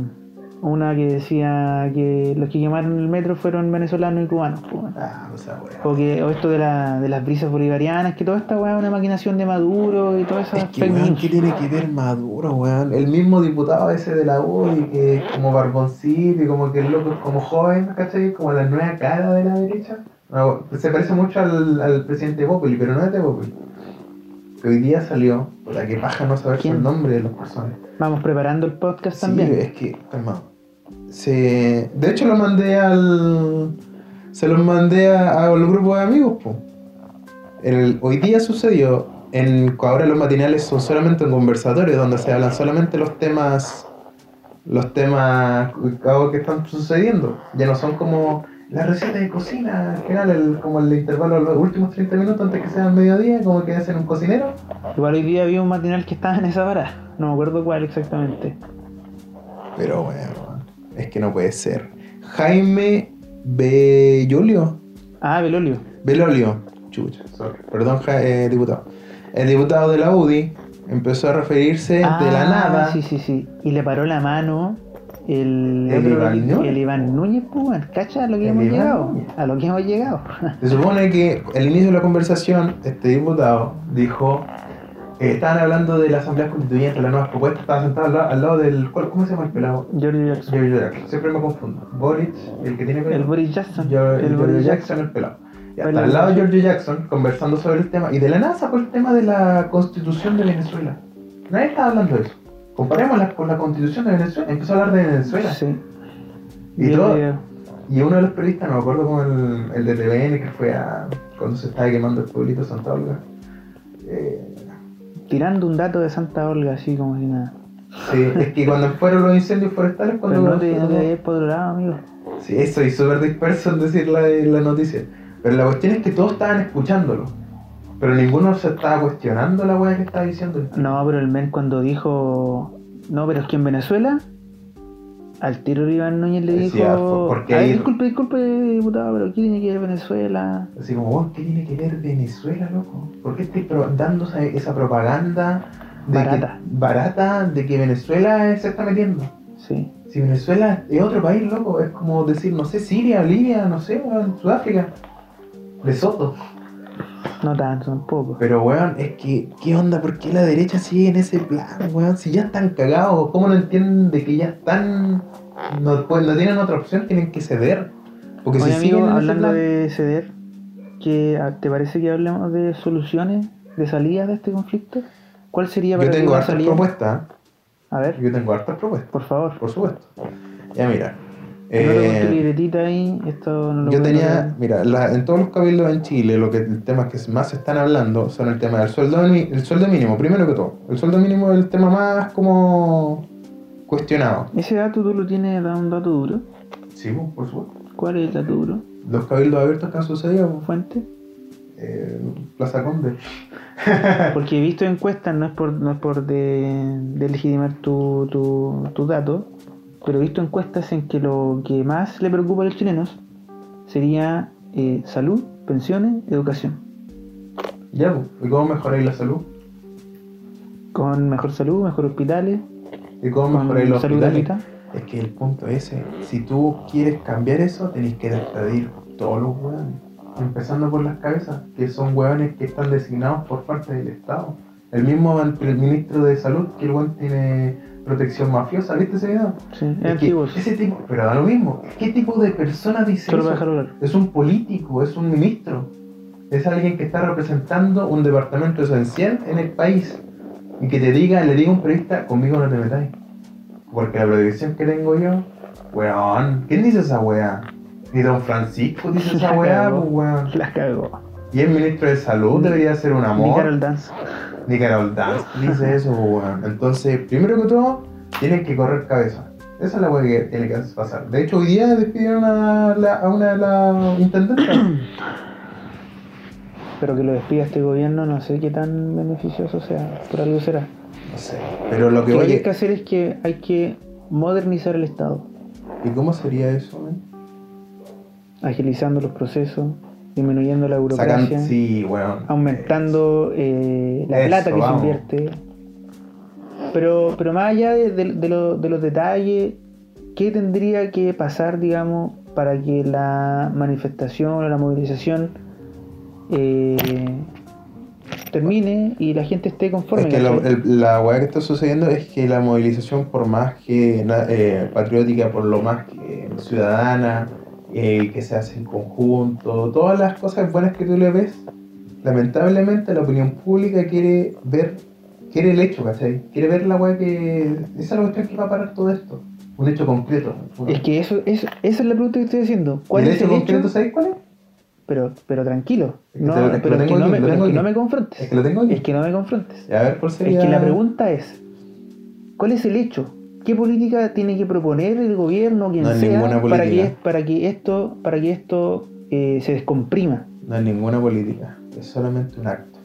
una que decía que los que quemaron el metro fueron venezolanos y cubanos. po. Ah, o sea, weón. O, o esto de, la, de las brisas bolivarianas, que toda esta weá es una maquinación de Maduro y todas esas Es que, weón, ¿qué tiene que ver Maduro, weón? El mismo diputado ese de la UDI, que es como barboncito y como que el loco como joven, ¿cachai? Como la nueva cara de la derecha. No, se parece mucho al, al presidente Populi, pero no es de Populi. Que hoy día salió, la que paja no saber ¿Quién? el nombre de las personas. Vamos preparando el podcast Sí, también. es que, calmado. Se... De hecho, lo mandé al. Se los mandé a- al grupo de amigos, po. El, hoy día sucedió. En, ahora los matinales son solamente un conversatorio donde se hablan solamente los temas. Los temas que están sucediendo. Ya no son como las recetas de cocina, al final, el, como el intervalo, los últimos 30 minutos antes que sea el mediodía, como que hacen un cocinero. Igual hoy día había un matinal que estaba en esa vara. No me acuerdo cuál exactamente. Pero bueno, es que no puede ser. Jaime Bellolio. Ah, Belolio. Belolio. Chucha, sorry. Perdón, ja- eh, diputado. El diputado de la UDI empezó a referirse de la Ah, nada. Sí, sí, sí. Y le paró la mano el, ¿El otro- Iván Núñez? el Iván Núñez, pues, cacha a lo que hemos Iván llegado. Núñez. A lo que hemos llegado. [laughs] Se supone que al inicio de la conversación, este diputado dijo. Eh, estaban hablando de la Asamblea Constituyente, las nuevas propuestas. Estaba sentado al lado, al lado del. ¿cuál- ¿Cómo se llama el pelado? Giorgio Jackson. Giorgio Jackson. Siempre me confundo. Boric, el que tiene. El Boris Jackson. Yo- el el Boris Jackson. El pelado. Y hasta al lado de Giorgio Jackson conversando sobre el tema. Y de la nada sacó el tema de la constitución de Venezuela. Nadie estaba hablando de eso. Comparémosla con la constitución de Venezuela. Empezó a hablar de Venezuela. Sí. Y, todo- y uno de los periodistas, no me acuerdo como el, el de TVN que fue a. cuando se estaba quemando el pueblito de Santa Olga. Eh, Tirando un dato de Santa Olga, así como si nada. sí, es que cuando fueron los incendios forestales, cuando. Pero no te, no te vayas por otro lado, amigo. Sí, soy súper disperso en decir la, la noticia. Pero la cuestión es que todos estaban escuchándolo. Pero ninguno se estaba cuestionando la weá que estaba diciendo. No, pero el men cuando dijo. No, pero es que en Venezuela. Al tiro Iván Núñez le Decía, dijo. disculpe, disculpe, diputado, pero ¿qué tiene que ver Venezuela? Así como, "Weón, ¿qué tiene que ver Venezuela, loco? ¿Por qué estáis dando esa, esa propaganda de Barata. Que, barata de que Venezuela se está metiendo? Sí. Si Venezuela es otro país, loco, es como decir, no sé, Siria, Libia, no sé, Sudáfrica, Lesoto. No tanto, tampoco. Pero, weón, es que, ¿qué onda? ¿Por qué la derecha sigue en ese plan, weón? Si ya están cagados, ¿cómo no entienden de que ya están. No, pues, no tienen otra opción, tienen que ceder? Porque Oye, si amigo, siguen hablando plan- de ceder, ¿qué, ah, ¿te parece que hablemos de soluciones, de salidas de este conflicto? ¿Cuál sería para Yo tengo hartas salida? propuestas, A ver, ¿eh? yo tengo hartas propuestas, por favor. por supuesto. Ya, mira. Anota con tu eh, libretita ahí, esto no lo Yo tenía, mira, la- en todos los cabildos en Chile, lo que el tema que más se están hablando son el tema del sueldo, el sueldo mínimo, primero que todo. El sueldo mínimo es el tema más como cuestionado. Ese dato tú lo tienes, da un dato duro. Sí, pues, por supuesto. ¿Cuál es el dato duro? Los cabildos abiertos que han sucedido, pues, ¿Fuente? eh, Plaza Conde. [laughs] Porque he visto [laughs] encuestas, no es por, no es por de, de legitimar tu, tu, tu dato, pero he visto encuestas en que lo que más le preocupa a los chilenos sería eh, salud, pensiones, educación. Ya, pues, ¿y cómo mejoráis la salud? Con mejor salud, mejor hospitales, ¿Y cómo mejoráis los salud hospitales? Es que el punto es ese. Si tú quieres cambiar eso, tenés que despedir todos los hueones. Empezando por las cabezas, que son hueones que están designados por parte del Estado. El mismo el ministro de salud, que el hueón tiene protección mafiosa, ¿viste ese video? Sí, es antiguo. ese tipo, pero da lo mismo. ¿Qué tipo de persona dice Solo eso? Es un político, es un ministro. Es alguien que está representando un departamento esencial en el país. Y que te diga, le diga a un periodista, conmigo no te metáis. Porque la proyección que tengo yo, weón, ¿quién dice esa weá? Ni Don Francisco dice [laughs] esa La weá, cagó. pues weón. Las cagó. Y el ministro de salud debería ser un Ni amor. Carol Dance. Ni Carol Dance dice eso, weón. Entonces, primero que todo, tienen que correr cabeza. Esa es la weá que tiene que pasar. De hecho, hoy día despidieron a, la- a una de las intendentas. [coughs] Pero que lo despida este gobierno, no sé qué tan beneficioso sea. Por algo será. No sé. Pero lo que Lo que hay que hacer es que hay que modernizar el Estado, ¿Y cómo sería eso, man? agilizando los procesos, disminuyendo la burocracia, Sacan, sí, weón. aumentando eh, la Eso, plata que vamos. se invierte. Pero, pero más allá de, de- de lo- de los detalles, ¿qué tendría que pasar, digamos, para que la manifestación o la movilización eh, termine y la gente esté conforme? Es que lo- la weá que está sucediendo es que la movilización, por más que eh, patriótica, por lo más que ciudadana, eh, que se hace en conjunto, todas las cosas buenas que tú le ves, lamentablemente la opinión pública quiere ver, quiere el hecho, ¿cachai? Quiere ver la weá que. Esa es la cuestión que va a parar todo esto. Un hecho concreto. Es que eso, eso, esa es la pregunta que estoy haciendo. ¿Y ¿Cuál el es hecho el concreto, hecho? ¿sabes cuál es? Pero, pero tranquilo. Es No, te lo- es que pero lo es que tengo no aquí, me, pero es que no me confrontes. Es que lo tengo aquí. Es que no me confrontes. A ver, por Es sería... que la pregunta es, ¿cuál es el hecho? ¿Qué política tiene que proponer el gobierno, quien No hay sea, para que, política. para que esto, para que esto eh, se descomprima? No es ninguna política, es solamente un acto.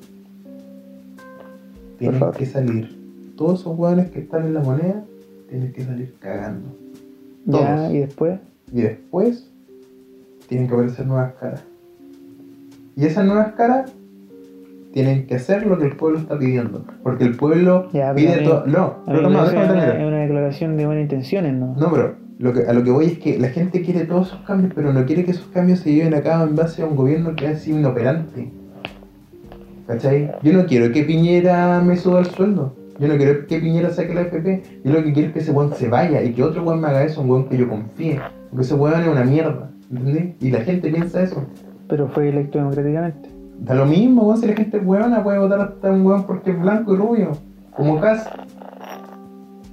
Tienen que salir. Todos esos hueones que están en la moneda tienen que salir cagando. Ya, Todos. y después, Y después tienen que aparecer nuevas caras. Y esas nuevas caras tienen que hacer lo que el pueblo está pidiendo. Porque el pueblo Ya, pide todo. No, no, una, terminar. es una declaración de buenas intenciones, ¿no? No, pero lo que, a lo que voy es que la gente quiere todos esos cambios, pero no quiere que esos cambios se lleven a cabo en base a un gobierno que es inoperante. ¿Cachai? Yo no quiero que Piñera me suba el sueldo. Yo no quiero que Piñera saque la FP. Yo lo que quiero es que ese weón se vaya y que otro weón me haga eso, un weón que yo confíe. Porque ese weón es una mierda. ¿Entendés? Y la gente piensa eso. Pero fue electo democráticamente. Da lo mismo, weón, si la gente es weona puede votar hasta un weón porque es blanco y rubio. Como Cas.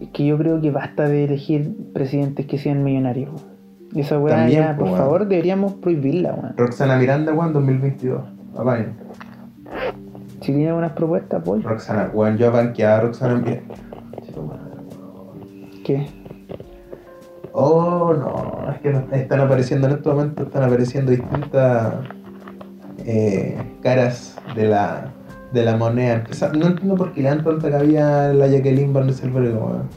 Es que yo creo que basta de elegir presidentes que sean millonarios. weón. Esa weá También, ya, po, por weón. favor, deberíamos prohibirla, weón. Roxana Miranda, weón, 2022. Apaño. Si tiene buenas propuestas, pues. Roxana, weón, yo banqueaba a Roxana Miranda. ¿Qué? Oh, no, es que no- están apareciendo en estos momentos, están apareciendo distintas eh, caras de la, de la moneda. No entiendo por qué le dan tanta cabida a la Jacqueline Van Rieselberg, weón.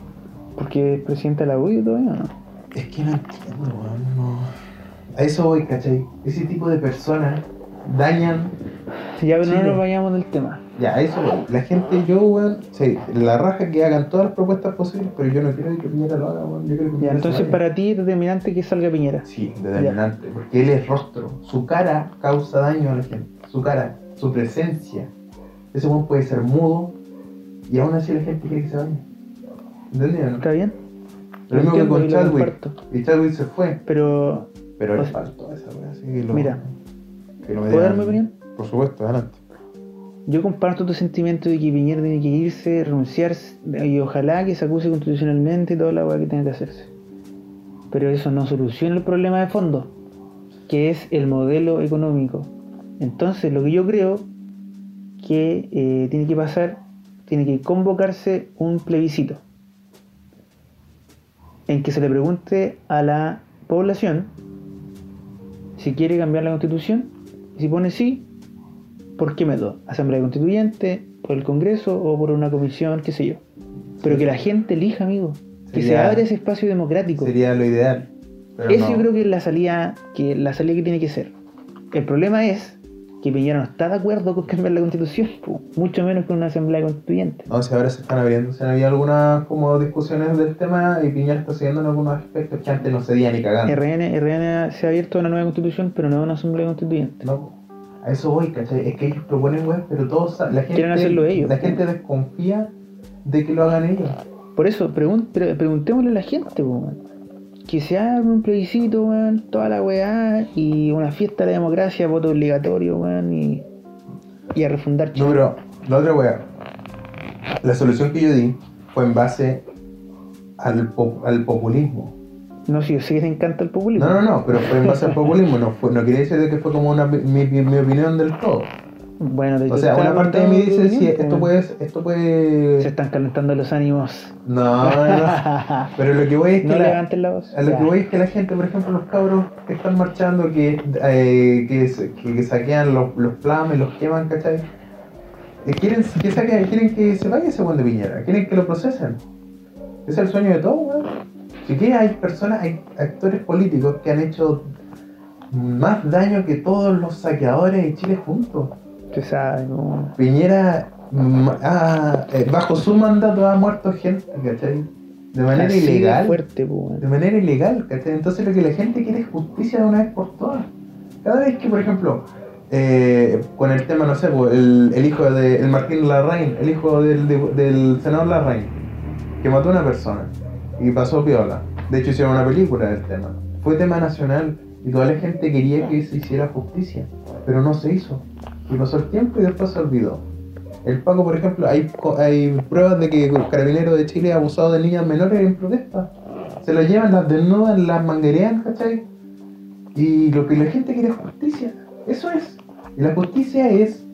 Porque es presidente de la UDI todavía, ¿no? Es que no entiendo, weón, no. A eso voy, ¿cachai? Ese tipo de personas dañan. Ya, pero no nos vayamos del tema. Ya, eso voy. La gente, yo, weón, sí, la raja que hagan todas las propuestas posibles, pero yo no quiero que Piñera lo haga, weón. Yo quiero que Ya, Piñera entonces vaya. para ti es determinante que salga Piñera. Sí, determinante, porque él es rostro. Su cara causa daño a la gente. Su cara, su presencia. Ese weón puede ser mudo y aún así la gente quiere que se vaya. ¿Entendés? ¿Está bien? Lo mismo que con Chadwick. Y Chadwick se fue, Pero, pero le faltó esa weá, así que lo. Mira, que lo ¿puedo dar mi opinión? Por supuesto, adelante. Yo comparto tu sentimiento de que Piñera tiene que irse, renunciar y ojalá que se acuse constitucionalmente y toda la weá que tenga que hacerse. Pero eso no soluciona el problema de fondo, que es el modelo económico. Entonces, lo que yo creo que eh, tiene que pasar, tiene que convocarse un plebiscito en que se le pregunte a la población si quiere cambiar la constitución y si pone sí, ¿por qué método? ¿Asamblea constituyente? ¿Por el Congreso? ¿O por una comisión? ¿Qué sé yo? Pero que la gente elija, amigo. Que se abra ese espacio democrático. Sería lo ideal. Eso no. yo creo que es la salida que la salida que tiene que ser. El problema es que Piñera no está de acuerdo con cambiar la constitución, mucho menos con una asamblea constituyente. No, si ahora se están abriendo, se han habido algunas como discusiones del tema y Piñera está siguiendo en algunos aspectos que antes no cedía ni cagando. RN, RN se ha abierto a una nueva constitución, pero no a una asamblea constituyente. No, a eso voy, ¿cachai? Es que ellos proponen web, pero todos la gente, Quieren hacerlo ellos. La gente desconfía de que lo hagan ellos. Por eso, pregun- pre- preguntémosle a la gente, po, weón. que se haga un plebiscito, weón, toda la weá, y una fiesta de la democracia, voto obligatorio, weón, y, y a refundar No, Chile. pero la otra wea, la solución que yo di fue en base al, al populismo. No, si yo sé que te encanta el populismo. No, no, no, pero fue en base al populismo, no, fue, no quiere decir de que fue como una, mi, mi- mi opinión del todo. Bueno, de O sea, una parte de mí dice, sí, esto puede, esto puede... Se están calentando los ánimos. No, no, no. [laughs] Pero lo que voy es que No la- levanten la voz. A lo Ya. que voy es que la gente, por ejemplo, los cabros que están marchando, que, eh, que, que, que saquean los, los plames, los queman, ¿cachai? Eh, quieren, que saquen- quieren que se vaya ese buen de Piñera, quieren que lo procesen. Ese es el sueño de todos, weón. Que hay personas, hay actores políticos que han hecho más daño que todos los saqueadores de Chile juntos. Usted sabe, ¿no? Piñera, mm, eh, bajo su mandato, ha muerto gente, ¿cachai? De manera Así de ilegal fuerte, de manera ilegal, ¿cachai? Entonces lo que la gente quiere es justicia de una vez por todas. Cada vez que, por ejemplo, eh, con el tema, no sé, el, el hijo de el Martín Larraín, el hijo del, de- del senador Larraín, que mató a una persona y pasó piola. De hecho hicieron una película del tema. Fue tema nacional y toda la gente quería que se hiciera justicia, pero no se hizo. Y pasó el tiempo y después se olvidó. El Paco, por ejemplo, hay, hay pruebas de que Carabineros de Chile ha abusado de niñas menores en protesta. Se las llevan, las desnudan, las manguerean, ¿cachai? Y lo que la gente quiere es justicia. Eso es. Y la justicia es.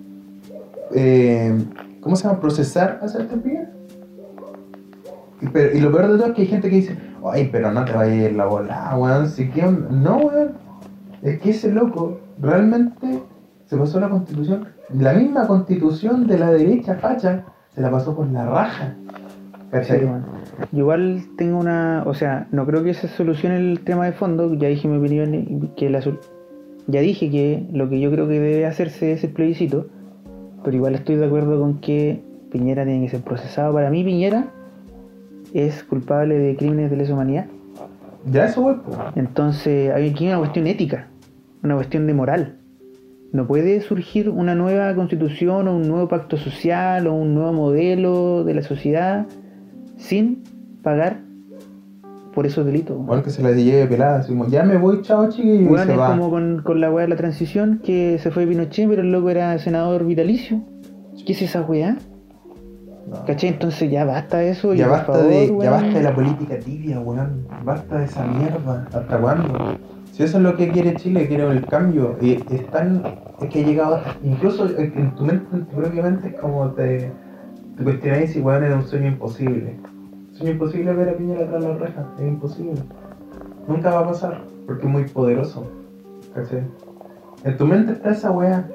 eh, ¿Cómo se llama? Procesar a Sebastián Piñera. Pero- y lo peor de todo es que hay gente que dice, ay, pero no te vaya a ir la bola, weón. Si que un-". No, weón. Es que ese loco realmente se pasó la constitución. La misma constitución de la derecha facha se la pasó por la raja. ¿Cachai? Sí, igual tengo una, o sea, no creo que se solucione el tema de fondo, ya dije mi opinión, que la ya dije que lo que yo creo que debe hacerse es el plebiscito, pero igual estoy de acuerdo con que Piñera tiene que ser procesado. Para mí Piñera es culpable de crímenes de lesa humanidad. Ya eso, weón. Entonces hay aquí una cuestión ética, una cuestión de moral. No puede surgir una nueva constitución o un nuevo pacto social o un nuevo modelo de la sociedad sin pagar por esos delitos. Bueno, que se la lleve pelada, así como, ya me voy, chao chiquillo, y Bueno, se es va. como con, con la weá de la transición que se fue Pinochet, pero el loco era senador vitalicio. ¿Qué es esa weá? No. ¿Cachai? Entonces ya basta de eso. Ya basta, favor, de, ya basta de la política tibia, weón. Basta de esa mierda. ¿Hasta cuándo? Si eso es lo que quiere Chile, quiere el cambio. Y es tan. Es que ha llegado. hasta- incluso en tu mente, en tu propia mente, es como te. Te cuestionáis si weón era un sueño imposible. Sueño imposible ver a Piñera atrás de la reja. Es imposible. Nunca va a pasar. Porque es muy poderoso. ¿Cachai? En tu mente está esa weá.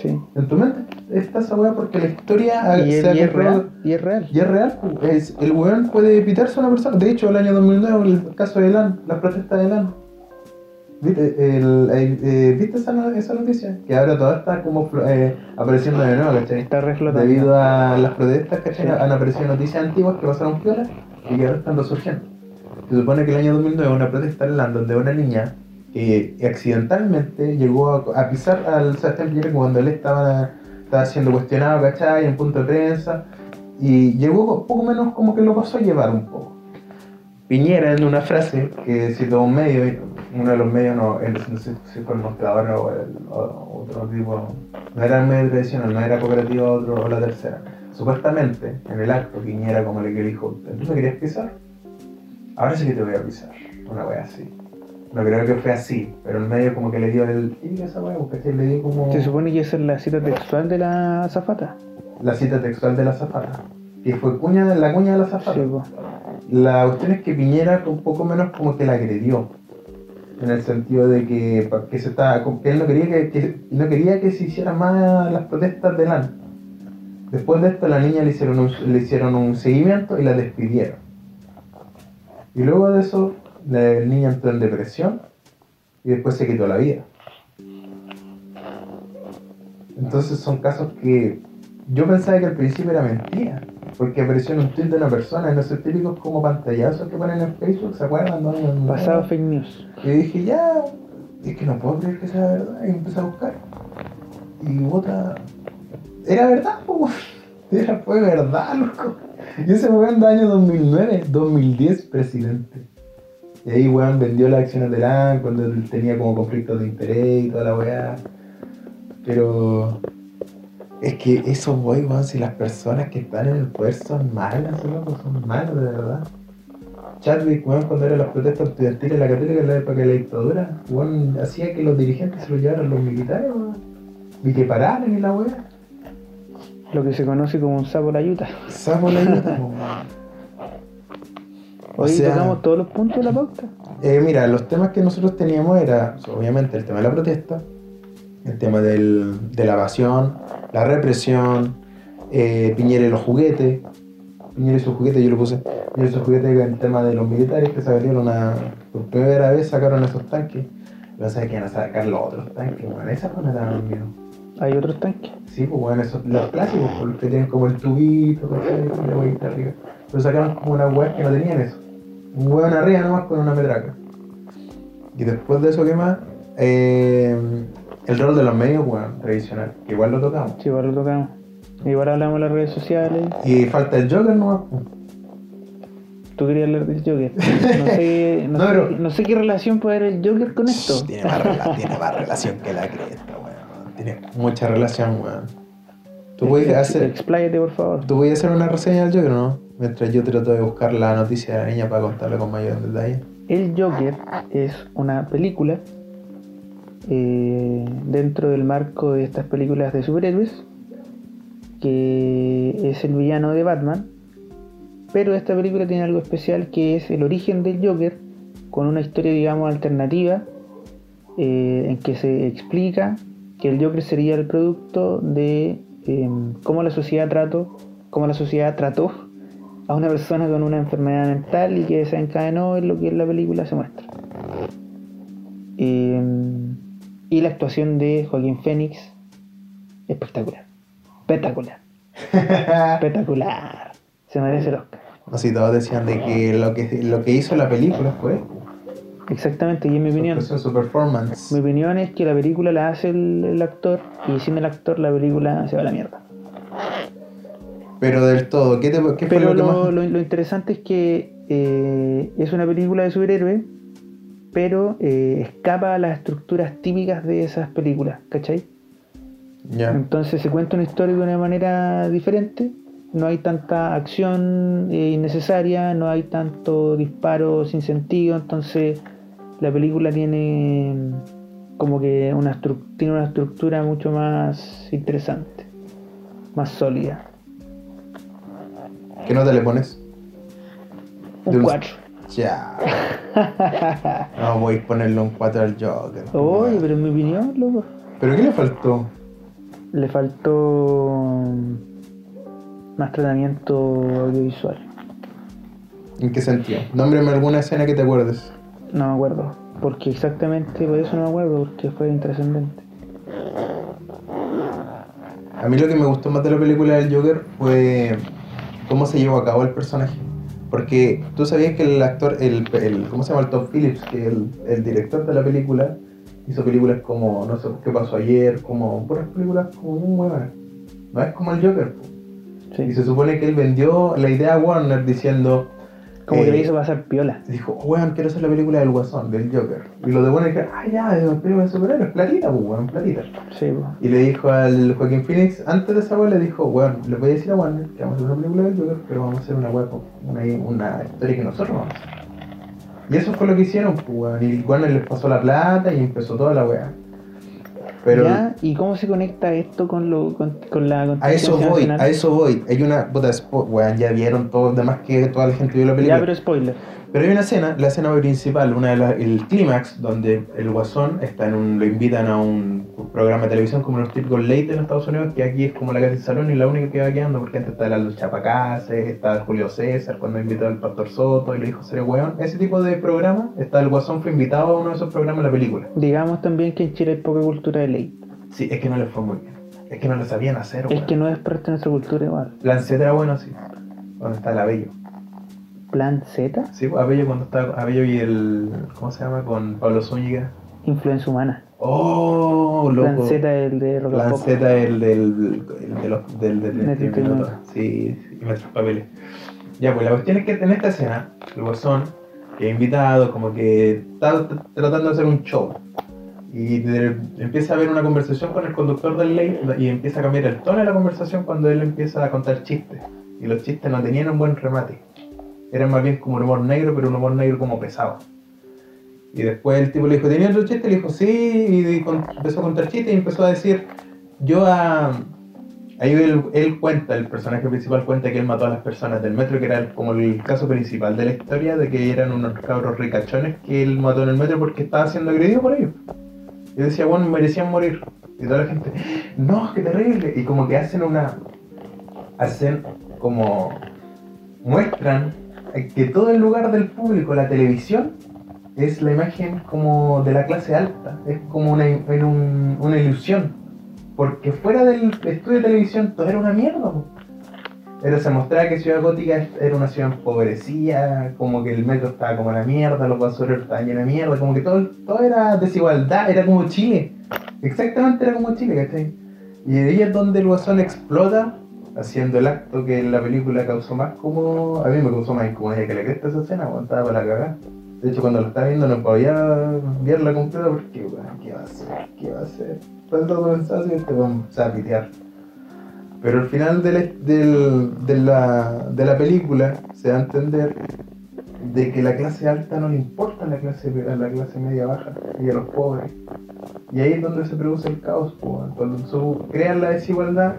Sí. En tu mente está esa weá porque la historia Y se ha y es real. Y es real. y es real, es, el weón puede evitarse a una persona. De hecho, el año 2009, el caso de LAN, las protestas de LAN. ¿Viste, el, el- eh, ¿viste esa, no- esa noticia? Que ahora todo está como eh, apareciendo de nuevo, ¿cachai? Está reflotando. Debido a las protestas, ¿cachai? Sí. Han aparecido noticias antiguas que pasaron piola y que ahora están resurgiendo. Se supone que el año 2009 hubo una protesta en LAN donde una niña eh, accidentalmente llegó a, a pisar al Sebastián Piñera cuando él estaba, estaba siendo cuestionado, ¿cachai? En punto de prensa. Y llegó poco menos como que lo pasó a llevar un poco. Piñera en una frase que citó un medio, uno de los medios, no, el- no sé si fue el mostrador o, el- o otro tipo, no era el medio tradicional, no era cooperativa otro, o la tercera. Supuestamente, en el acto, Piñera como le que dijo, ¿tú me querías pisar? Ahora sí que te voy a pisar, una wea así. No creo que fue así, pero el medio como que le dio el... ¿Qué esa wea? Porque le dio como... Se supone que esa es la cita textual de la zafata. La cita textual de la zafata. Que fue cuña de la cuña de la zafata. Sí. La cuestión es que Piñera un poco menos como que la agredió. en el sentido de que, que se está, que él no quería que, que- no quería que se hicieran más las protestas de LAN. Después de esto, la niña le hicieron un, le hicieron un seguimiento y la despidieron. Y luego de eso, la el niño entró en depresión y después se quitó la vida. Entonces son casos que yo pensaba que al principio era mentira, porque apareció en un tweet de una persona, en esos típicos como pantallazos que ponen en Facebook, ¿se acuerdan? No, no, no. Pasado fake news. Y dije, ya, es que no puedo creer que sea verdad, y empecé a buscar. Y otra, era verdad, po. [laughs] era, fue verdad, loco. Y ese weón de año 2009, 2010, presidente. Y ahí, weón, vendió las acciones de LAN cuando él tenía como conflictos de interés y toda la weá. Pero es que eso, voy, weón, si las personas que están en el poder son malas, loco, son malas, de verdad. Chadwick, weón, cuando eran las protestas estudiantiles en la católica en la época de la dictadura, weón, hacía que los dirigentes se lo llevaran los militares, weón. Y que pararan y la weá. Lo que se conoce como un sapo la yuta. Sapo la ayuda, [laughs] weón. O Hoy sea- tocamos todos los puntos de la pauta. Eh, mira, los temas que nosotros teníamos era, obviamente, el tema de la protesta, el tema del- de la evasión, la represión, eh, Piñera y los juguetes. Piñera y sus juguetes, yo lo puse. Piñera y sus juguetes, el tema de los militares que salieron a. Por primera vez sacaron esos tanques. Pero sabes que van a sacar los otros tanques, bueno, esa fue una tan miedo. Hay otros tanques. Sí, pues bueno, esos, los clásicos, los que tienen como el tubito, la huevita arriba. Pero sacaron como una hueá que no tenían eso. Un hueón arriba nomás con una metraca. Y después de eso, ¿qué más? Eh, el rol de los medios, bueno, tradicional, que igual lo tocamos. Sí, igual lo tocamos. Igual hablamos de las redes sociales. Y falta el Joker nomás. Tú querías hablar del Joker. [laughs] No sé, no, No, sé, pero- no sé qué relación puede haber el Joker con esto. Tiene más, rela- tiene más relación que la cresta, weón. Tiene mucha relación, weón. Tú puedes hacer, Expláyate, por favor. tú puedes hacer una reseña del Joker, ¿o ¿no? Mientras yo trato de buscar la noticia de la niña para contarle con mayor detalle. El Joker es una película eh, dentro del marco de estas películas de superhéroes que es el villano de Batman pero esta película tiene algo especial que es el origen del Joker con una historia digamos alternativa eh, en que se explica que el Joker sería el producto de eh, cómo la sociedad trató cómo la sociedad trató a una persona con una enfermedad mental y que desencadenó en lo que en la película se muestra. Eh, y la actuación de Joaquín Phoenix, espectacular. Espectacular. [laughs] Espectacular. Se merece el Oscar. No si todos decían de que lo que, lo que hizo la película fue Exactamente, y en mi su, opinión. su performance. Mi opinión es que la película la hace el, el actor y sin el actor la película se va a la mierda. Pero del todo, ¿qué, te, qué fue Pero lo que lo, más? lo- lo interesante es que eh, es una película de superhéroes, pero eh, escapa a las estructuras típicas de esas películas, ¿cachai? Ya. Entonces se cuenta una historia de una manera diferente, no hay tanta acción eh, innecesaria, no hay tanto disparo sin sentido, entonces la película tiene como que una tiene una estructura mucho más interesante, más sólida. ¿Qué nota le pones? Un- 4. Ya. [laughs] No voy a ponerle un 4 al Joker. Oye, pero en mi opinión, loco, ¿Pero qué le faltó? le faltó mm, más tratamiento audiovisual. ¿En qué sentido? Nómbreme alguna escena que te acuerdes. No me acuerdo, porque exactamente por eso no me acuerdo, porque fue intrascendente. A mí lo que me gustó más de la película del Joker fue cómo se llevó a cabo el personaje. Porque tú sabías que el actor, el, el ¿cómo se llama? El Tom Phillips, que el, el director de la película, hizo películas como No sé qué pasó ayer, como puras películas como muy buenas. No es como el Joker. po. Y Sí. se supone que él vendió la idea a Warner diciendo, Como que eh, le hizo pasar piola. dijo, oh, weón, quiero hacer la película del Guasón, del Joker. Y los de Warner dijeron, ah, ya, es una película de superhéroes, platita, pues, weón, platita. Sí. Y le dijo al Joaquín Phoenix, antes de esa weá, le dijo, weón, le voy a decir a Warner que vamos a hacer una película del Joker, pero vamos a hacer una con- una, una historia que nosotros vamos a hacer. Y eso fue lo que hicieron, pues, weón. Y Warner les pasó la plata y empezó toda la weá. Pero ¿Ya? ¿Y cómo se conecta esto con, lo, con, con la a eso voy, Nacional? a eso voy. Hay una, puta, weón, ya vieron todo, demás que toda la gente vio la película. Ya, pero spoiler. Pero hay una escena, la escena principal, una de las, el clímax, donde el guasón está en un, lo invitan a un programa de televisión como los típicos late en Estados Unidos, que aquí es como la casa de salón y la única que va quedando, porque antes está la Chapacases, está Julio César, cuando invitó al Pastor Soto y le dijo ser weón. Ese tipo de programa, está el guasón fue invitado a uno de esos programas en la película. Digamos también que en Chile hay poca cultura de ley. Sí, es que no le fue muy bien. Es que no lo sabían hacer, Es weón. que no es parte de nuestra cultura igual. Lancet era bueno, sí. Donde está el Abello. Plan Z, Sí, Abello cuando está Abello y el. ¿Cómo se llama? Con Pablo Zúñiga. influencia humana. Oh, Plan loco. Z es el de Rock Pop. Lanceta el del. el de los. del. del, del-. Sí, sí, y nuestros papeles. Ya, pues la cuestión es que en esta escena, el guasón, que invitado, como que está tratando de hacer un show. Y de- empieza a haber una conversación con el conductor del ley y empieza a cambiar el tono de la conversación cuando él empieza a contar chistes. Y los chistes no tenían un buen remate. Eran más bien como un humor negro, pero un humor negro como pesado. Y después el tipo le dijo, ¿tenía otro chiste? Le dijo, sí, y con- empezó a contar chistes y empezó a decir, yo a... Ahí él, él cuenta, el personaje principal cuenta que él mató a las personas del metro, que era como el caso principal de la historia, de que eran unos cabros ricachones que él mató en el metro porque estaba siendo agredido por ellos. Y decía, bueno, merecían morir. Y toda la gente, no, qué terrible. Y como que hacen una... Hacen como... Muestran que todo el lugar del público, la televisión, es la imagen como de la clase alta. Es como una, una ilusión. Porque fuera del estudio de televisión todo era una mierda. po. Era, se mostraba que Ciudad Gótica era una ciudad empobrecida, como que el metro estaba como la mierda, los basureros estaban llenos de mierda, como que todo, todo era desigualdad, era como Chile. Exactamente era como Chile, ¿cachai? Y ahí es donde el guasón explota, haciendo el acto que en la película causó más como. A mí me causó más incomodidad que la cresta esa escena, cuando estaba para cagar. De hecho, cuando lo estaba viendo no podía verla completa porque, weón, ¿qué va a hacer? ¿Qué va a hacer? Tanto comenzaba así, te vamos a pitear. Pero al final de la, de, la, de la película se da a entender de que la clase alta no le importa a la clase, la clase media baja y a los pobres. Y ahí es donde se produce el caos, pues, cuando crean la desigualdad.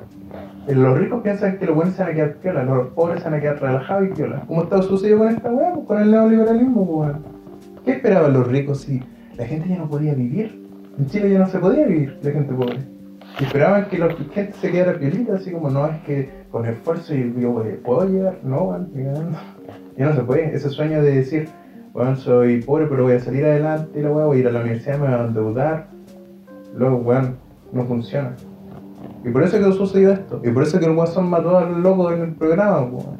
Eh, Los ricos piensan que los buenos se van a quedar piola, los pobres se van a quedar relajados y piola. ¿Cómo está sucedido con esta weá? Pues, Con el neoliberalismo, pues, weón. ¿Qué esperaban los ricos si la gente ya no podía vivir? En Chile ya no se podía vivir, la gente pobre. Y esperaban que la gente se quedara piolita, así como, no, es que con esfuerzo y yo puedo llegar. No, weón, ya no se puede. Ese sueño de decir, weón, soy pobre, pero voy a salir adelante y la weá, voy a ir a la universidad, me voy a endeudar. Luego, weón, no funciona. Y por eso que sucedió esto. Y por eso que el Guasón mató al loco en el programa, weón.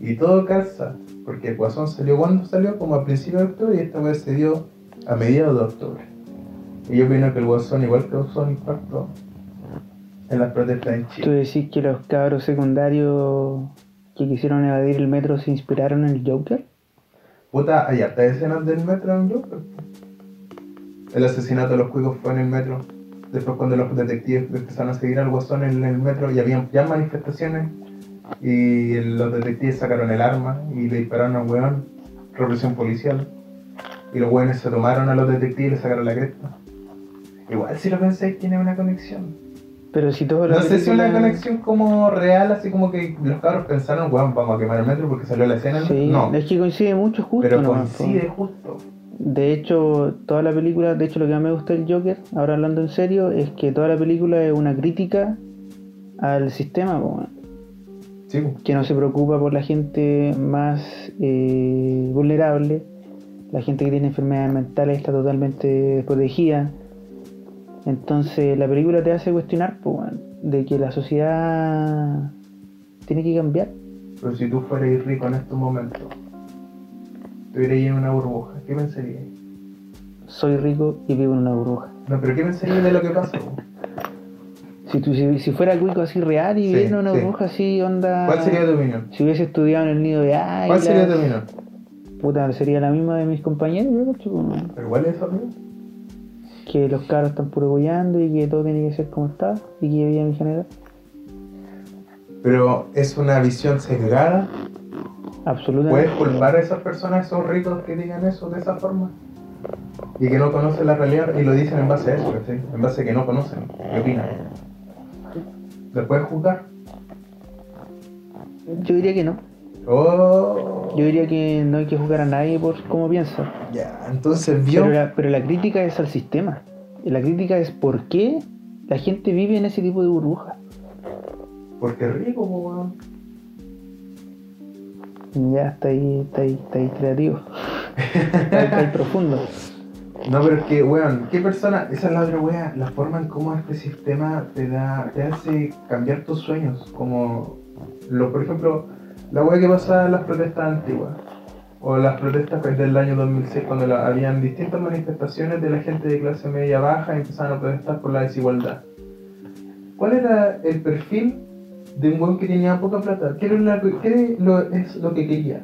Y todo calza. Porque el Guasón salió cuando salió, como a principios de octubre, y esta weá se dio a mediados de octubre. Y yo opino que el Guasón igual causó impacto en las protestas en Tú Chile. decís que los cabros secundarios que quisieron evadir el metro se inspiraron en el Joker. Puta, hay hartas escenas del metro en Joker. El asesinato de los cuicos fue en el metro. Después cuando los detectives empezaron a seguir al guasón en el metro y habían ya manifestaciones y los detectives sacaron el arma y le dispararon a un weón, represión policial. Y los weones se tomaron a los detectives y le sacaron la cresta. Igual si lo pensáis tiene una conexión. Pero si todo No sé si una conexión como real, así como que los cabros pensaron, weón, vamos a quemar el metro porque salió la escena. Sí, no, es que coincide mucho justo. pero nomás, po. coincide justo. De hecho, toda la película, de hecho lo que más me gusta del Joker, ahora hablando en serio, es que toda la película es una crítica al sistema, po. Sí, que no se preocupa por la gente más eh, vulnerable, la gente que tiene enfermedades mentales está totalmente desprotegida. Entonces la película te hace cuestionar po, de que la sociedad tiene que cambiar. Pero si tú fueras rico en estos momentos, ahí en una burbuja, ¿qué pensarías? Soy rico y vivo en una burbuja. No, pero ¿qué pensarías de lo que pasa? Si, tú, si, si fuera cuico así real y Sí, viviendo en una sí. burbuja así, onda... ¿Cuál sería tu opinión? Si hubiese estudiado en el nido de águilas... ¿Cuál sería tu opinión? Puta, sería la misma de mis compañeros, yo po, weón. ¿Pero cuál es esa opinión? que los caros están puro y que todo tiene que ser como está y que debía mi general. Pero es una visión sesgada. Absolutamente. ¿Puedes culpar a esas personas, esos ricos que digan eso de esa forma? Y que no conocen la realidad y lo dicen en base a eso, ¿cachai? En base a que no conocen, ¿qué opinan? ¿Le puedes juzgar? Yo diría que no. Oh, Yo diría que no hay que juzgar a nadie por cómo piensa. Ya, entonces vio. Pero la, pero la crítica es al sistema. Y la crítica es por qué la gente vive en ese tipo de burbuja. Porque es rico, po. Ya está ahí, está ahí, está ahí creativo. está, ahí, profundo. [laughs] No, pero es que, weón, ¿qué persona? Esa es la otra wea, la forma en cómo este sistema te da, te hace cambiar tus sueños. Como, lo, por ejemplo, la wea que pasa en las protestas antiguas. O las protestas del año 2006, cuando la- habían distintas manifestaciones de la gente de clase media baja y empezaban a protestar por la desigualdad. ¿Cuál era el perfil de un weón que tenía poca plata? ¿Qué, era la- qué lo- es lo que quería?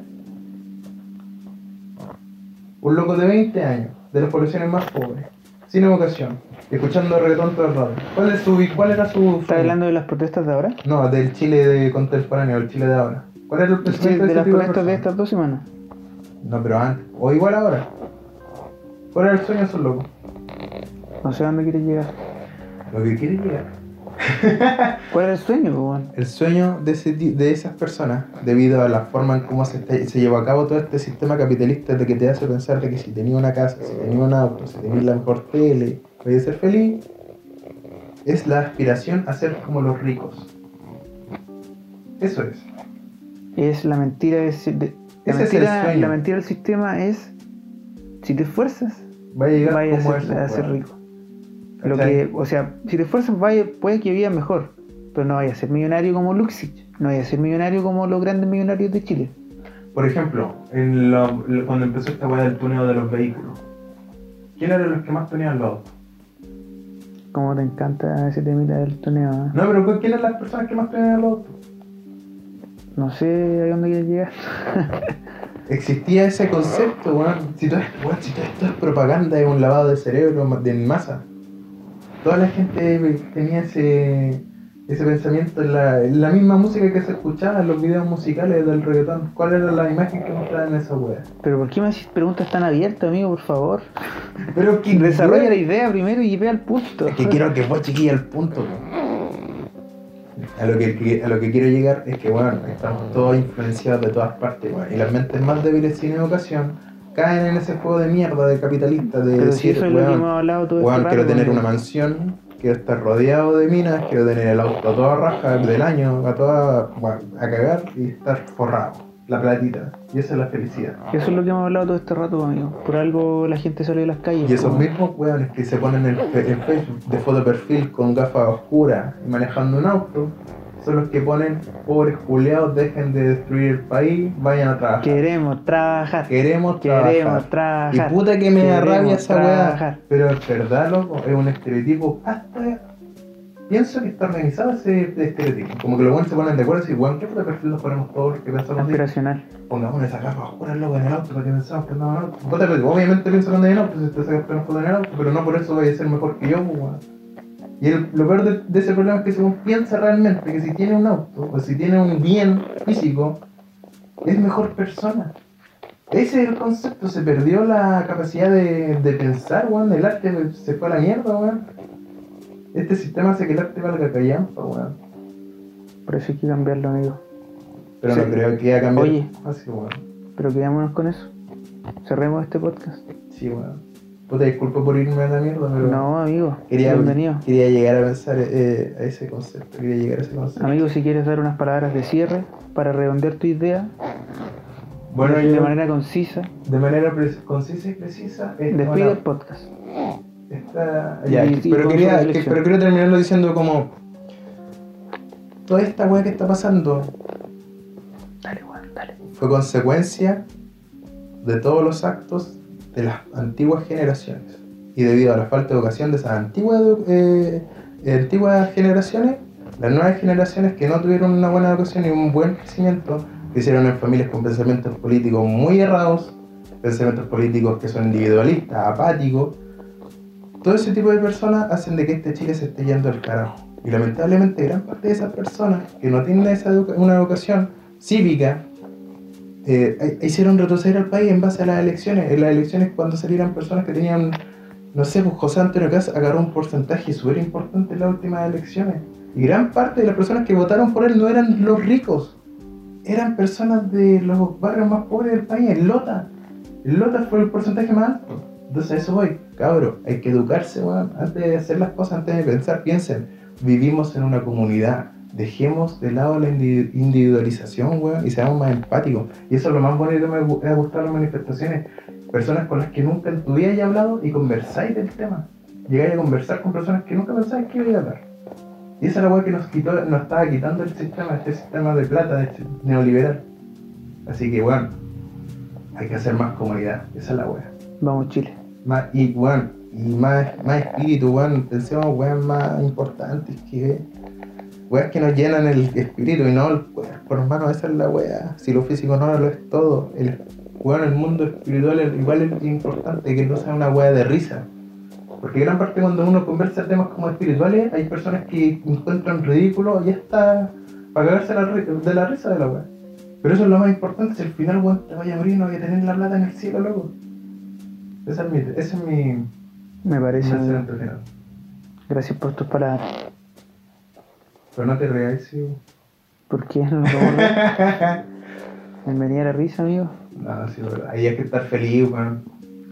Un loco de 20 años, de las poblaciones más pobres, sin educación, escuchando reggaetón todo el rato. ¿Cuál, es su, ¿Cuál era su... ¿Estás hablando de las protestas de ahora? No, del Chile de contemporáneo, el Chile de ahora. ¿Cuál era el pensamiento de ese las protestas de estas dos semanas. No, pero antes. O igual ahora. ¿Cuál era el sueño de esos locos? No sé a dónde quieres llegar. Lo que quiere llegar. [laughs] ¿Cuál era el sueño, weón? El sueño de, ese de esas personas, debido a la forma en cómo se, está- se llevó a cabo todo este sistema capitalista, de que te hace pensar de que si tenía una casa, si tenía un auto, si tenía la mejor tele, voy a ser feliz, es la aspiración a ser como los ricos. Eso es. Es la mentira de, de- la, Ese es el mentira, sueño. la mentira del sistema es si te esfuerzas, Va a llegar vaya a ser, a rico. Lo que, o sea, si te esfuerzas, vaya, puede que vivas mejor, pero no vaya a ser millonario como Luxich, no vaya a ser millonario como los grandes millonarios de Chile. Por ejemplo, en lo- lo- cuando empezó esta weá del tuneo de los vehículos, ¿quién eran los que más tuneaban los autos? Como te encanta ese temita del toneo, ¿eh? No, pero ¿quién eran las personas que más tuneaban los autos? No sé a dónde quieres llegar. [laughs] Existía ese concepto, weón. Si todo, esto, weón, si todo esto es propaganda, es un lavado de cerebro de en masa. Toda la gente tenía ese, ese pensamiento en la, en la misma música que se escuchaba en los videos musicales del reggaetón. ¿Cuál era la imagen que mostraban en esa wea? Pero ¿por qué me haces preguntas tan abiertas, amigo, por favor? [laughs] Pero que Desarrolla la idea primero y ve al punto. Es que quiero que vos chiquilla al punto. A lo que, que- a lo que quiero llegar es que, bueno, estamos todos influenciados de todas partes, y las mentes más débiles sin educación caen en ese juego de mierda de capitalista de Pero si decir, eso es lo que weón, hemos hablado todo weón, este quiero rato, tener weón. una mansión, quiero estar rodeado de minas, quiero tener el auto a toda raja del año, a toda, a cagar y estar forrado, la platita, y esa es la felicidad. Eso es lo que hemos hablado todo este rato, amigo. Por algo la gente sale de las calles. Y esos mismos weones que se ponen en Facebook de foto perfil con gafas oscuras y manejando un auto, son los que ponen, pobres culeados, dejen de destruir el país, vayan a trabajar. Queremos trabajar. Queremos Queremos trabajar. Y trabajar. puta que me da rabia esa trabajar. weá. Pero es verdad, loco, es un estereotipo hasta... Pienso que está organizado ese estereotipo. Como que los buenos se ponen de acuerdo y weón, ¿qué foto perfil nos ponemos todos los que pensamos? Aspiracional. Pongamos esas gafas oscuras loco en el auto para que pensamos que andamos en auto. Puta, pero Obviamente pienso que andas en auto, si te sacas una foto en el auto, pero no por eso vaya a ser mejor que yo, pues, weón. Y el- lo peor de, de ese problema es que según piensa realmente que si tiene un auto o si tiene un bien físico, es mejor persona. Ese es el concepto, se perdió la capacidad de, de pensar, weón, el arte se fue a la mierda, weón. Este sistema hace que el arte valga callampa, weón. Por eso hay que cambiarlo, amigo. Pero Sí. no creo que haya cambiado. Oye. Así, weón. Pero quedémonos con eso. Cerremos este podcast. Sí, weón. Puta, disculpa por irme a la mierda, pero. No, amigo. Quería, Bienvenido. quería llegar a pensar eh, a ese concepto, quería llegar a ese concepto. Amigo, si quieres dar unas palabras de cierre para redondear tu idea bueno, de, manera concisa, de manera concisa y precisa, despide el podcast. esta- Y- ya, y pero, quería, que- pero quiero terminarlo diciendo como toda esta weá que está pasando Dale, Juan, dale. fue consecuencia de todos los actos de las antiguas generaciones. Y debido a la falta de educación de esas antiguas, eh, antiguas generaciones, las nuevas generaciones que no tuvieron una buena educación y un buen crecimiento, crecieron en familias con pensamientos políticos muy errados, pensamientos políticos que son individualistas, apáticos, todo ese tipo de personas hacen de que este Chile se esté yendo al carajo. Y lamentablemente gran parte de esas personas que no tienen esa educa- una educación cívica, eh, hicieron retroceder al país en base a las elecciones. En las elecciones cuando salieron personas que tenían, no sé, pues José Antonio Caz agarró un porcentaje súper importante en las últimas elecciones. Y gran parte de las personas que votaron por él no eran los ricos, eran personas de los barrios más pobres del país, en Lota. En Lota fue el porcentaje más alto. Entonces a eso voy, cabro, hay que educarse, weón, antes de hacer las cosas, antes de pensar, piensen, vivimos en una comunidad, dejemos de lado la indi- individualización, weón, y seamos más empáticos. Y eso es lo más bonito que me ha gustado en las manifestaciones, personas con las que nunca en tu vida hayas hablado y conversáis del tema. Llegáis a conversar con personas que nunca pensáis que iba a hablar. Y esa es la weá que nos quitó, nos estaba quitando el sistema, este sistema de plata, este neoliberal. Así que, weón, hay que hacer más comunidad, esa es la weá. Vamos, Chile. Más, y, weón, y más, más espíritu, weón, pensemos weón más importantes que weas que nos llenan el espíritu y no el cuerpo, hermano, esa es la wea. Si lo físico no lo es todo, el weón, el mundo espiritual es- igual es importante que no sea una wea de risa. Porque gran parte cuando uno conversa temas como espirituales, hay personas que encuentran ridículo y está para cagarse la de la risa de la wea. Pero eso es lo más importante, si al final weón te vaya a morir, no vaya a tener la plata en el cielo, loco. Esa es mi, esa es mi, Me parece. mi. Gracias por tus palabras. Pero no te reáis, sí. ¿Por qué no? [laughs] Me venía la risa, amigo. No, sí, verdad. Ahí hay que estar feliz, weón.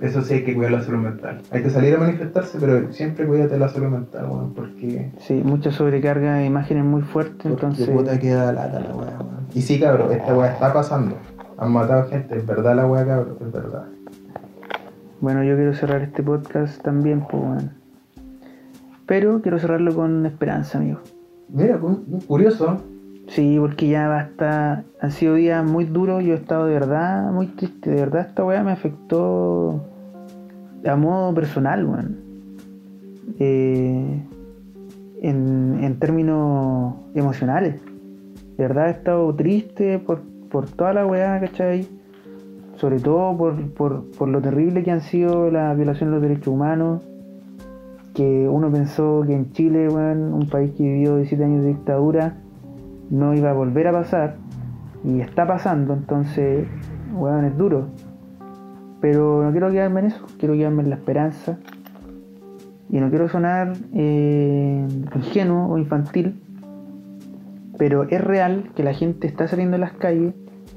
Eso sí hay que cuidar la salud mental. Hay que salir a manifestarse, pero siempre cuídate la salud mental, weón, porque... Sí, mucha sobrecarga de imágenes muy fuerte, entonces. Puta queda lata la weá, weón. Y sí, cabrón, esta weá está pasando. Han matado gente, es verdad la weá, cabrón, es verdad. Bueno, yo quiero cerrar este podcast también, pues bueno. Pero quiero cerrarlo con esperanza, amigo. Mira, cu- curioso. Sí, porque ya basta. Han sido días muy duros. Yo he estado de verdad muy triste. De verdad, esta weá me afectó a modo personal, weón. Eh, en, en términos emocionales. De verdad he estado triste por, por toda la weá, ¿cachai? Sobre todo por, por, por lo terrible que han sido la violación de los derechos humanos. Que uno pensó que en Chile, weón, un país que vivió 17 años de dictadura, no iba a volver a pasar y está pasando, entonces, weón, es duro. Pero no quiero quedarme en eso, quiero quedarme en la esperanza. Y no quiero sonar eh, ingenuo o infantil, pero es real que la gente está saliendo a las calles,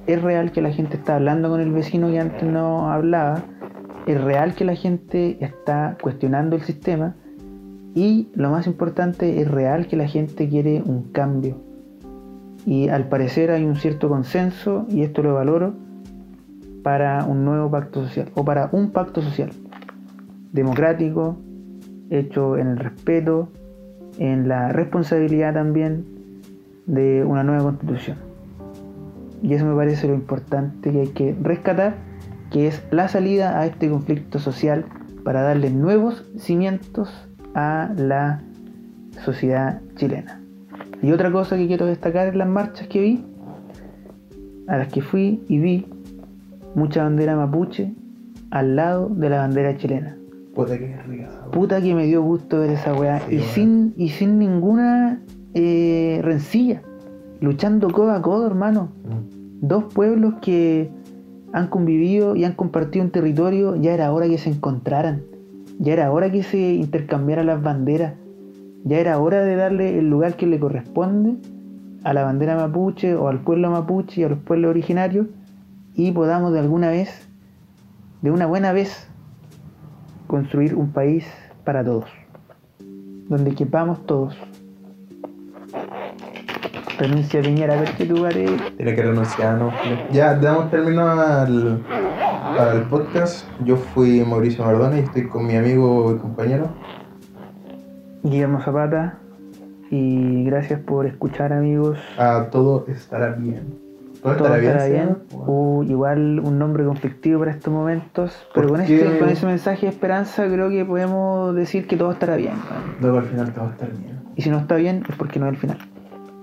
es real que la gente está hablando con el vecino que antes no hablaba, es real que la gente está cuestionando el sistema y lo más importante, es real que la gente quiere un cambio y al parecer hay un cierto consenso, y esto lo valoro, para un nuevo pacto social, o para un pacto social, democrático, hecho en el respeto, en la responsabilidad también de una nueva constitución. Y eso me parece lo importante que hay que rescatar, que es la salida a este conflicto social para darle nuevos cimientos a la sociedad chilena. Y otra cosa que quiero destacar en las marchas que vi, a las que fui y vi mucha bandera mapuche al lado de la bandera chilena. Puta que rica. Puta que me dio gusto ver esa weá. Sí, y, sin, y sin ninguna eh, rencilla. Luchando codo a codo, hermano. Mm. Dos pueblos que han convivido y han compartido un territorio, ya era hora que se encontraran. Ya era hora que se intercambiaran las banderas. Ya era hora de darle el lugar que le corresponde a la bandera mapuche o al pueblo mapuche y a los pueblos originarios y podamos de alguna vez, de una buena vez, construir un país para todos, donde quepamos todos. Renuncia Piñera, a ver qué lugar es. Tiene que renunciar, ¿no? Ya damos término al, al podcast. Yo fui Mauricio Mardona y estoy con mi amigo y compañero. Guillermo Zapata. Y gracias por escuchar, amigos. A todo estará bien. Todo Todo estará bien. estará bien. Uh, igual un nombre conflictivo para estos momentos. Pero ¿Por con, este, con ese mensaje de esperanza creo que podemos decir que todo estará bien. Luego al final todo va a estar bien. Y si no está bien es porque no es el final.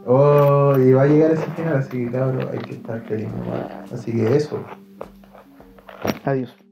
Oh, y va a llegar ese final, así que cabrón, hay que estar feliz. Así que eso. Adiós.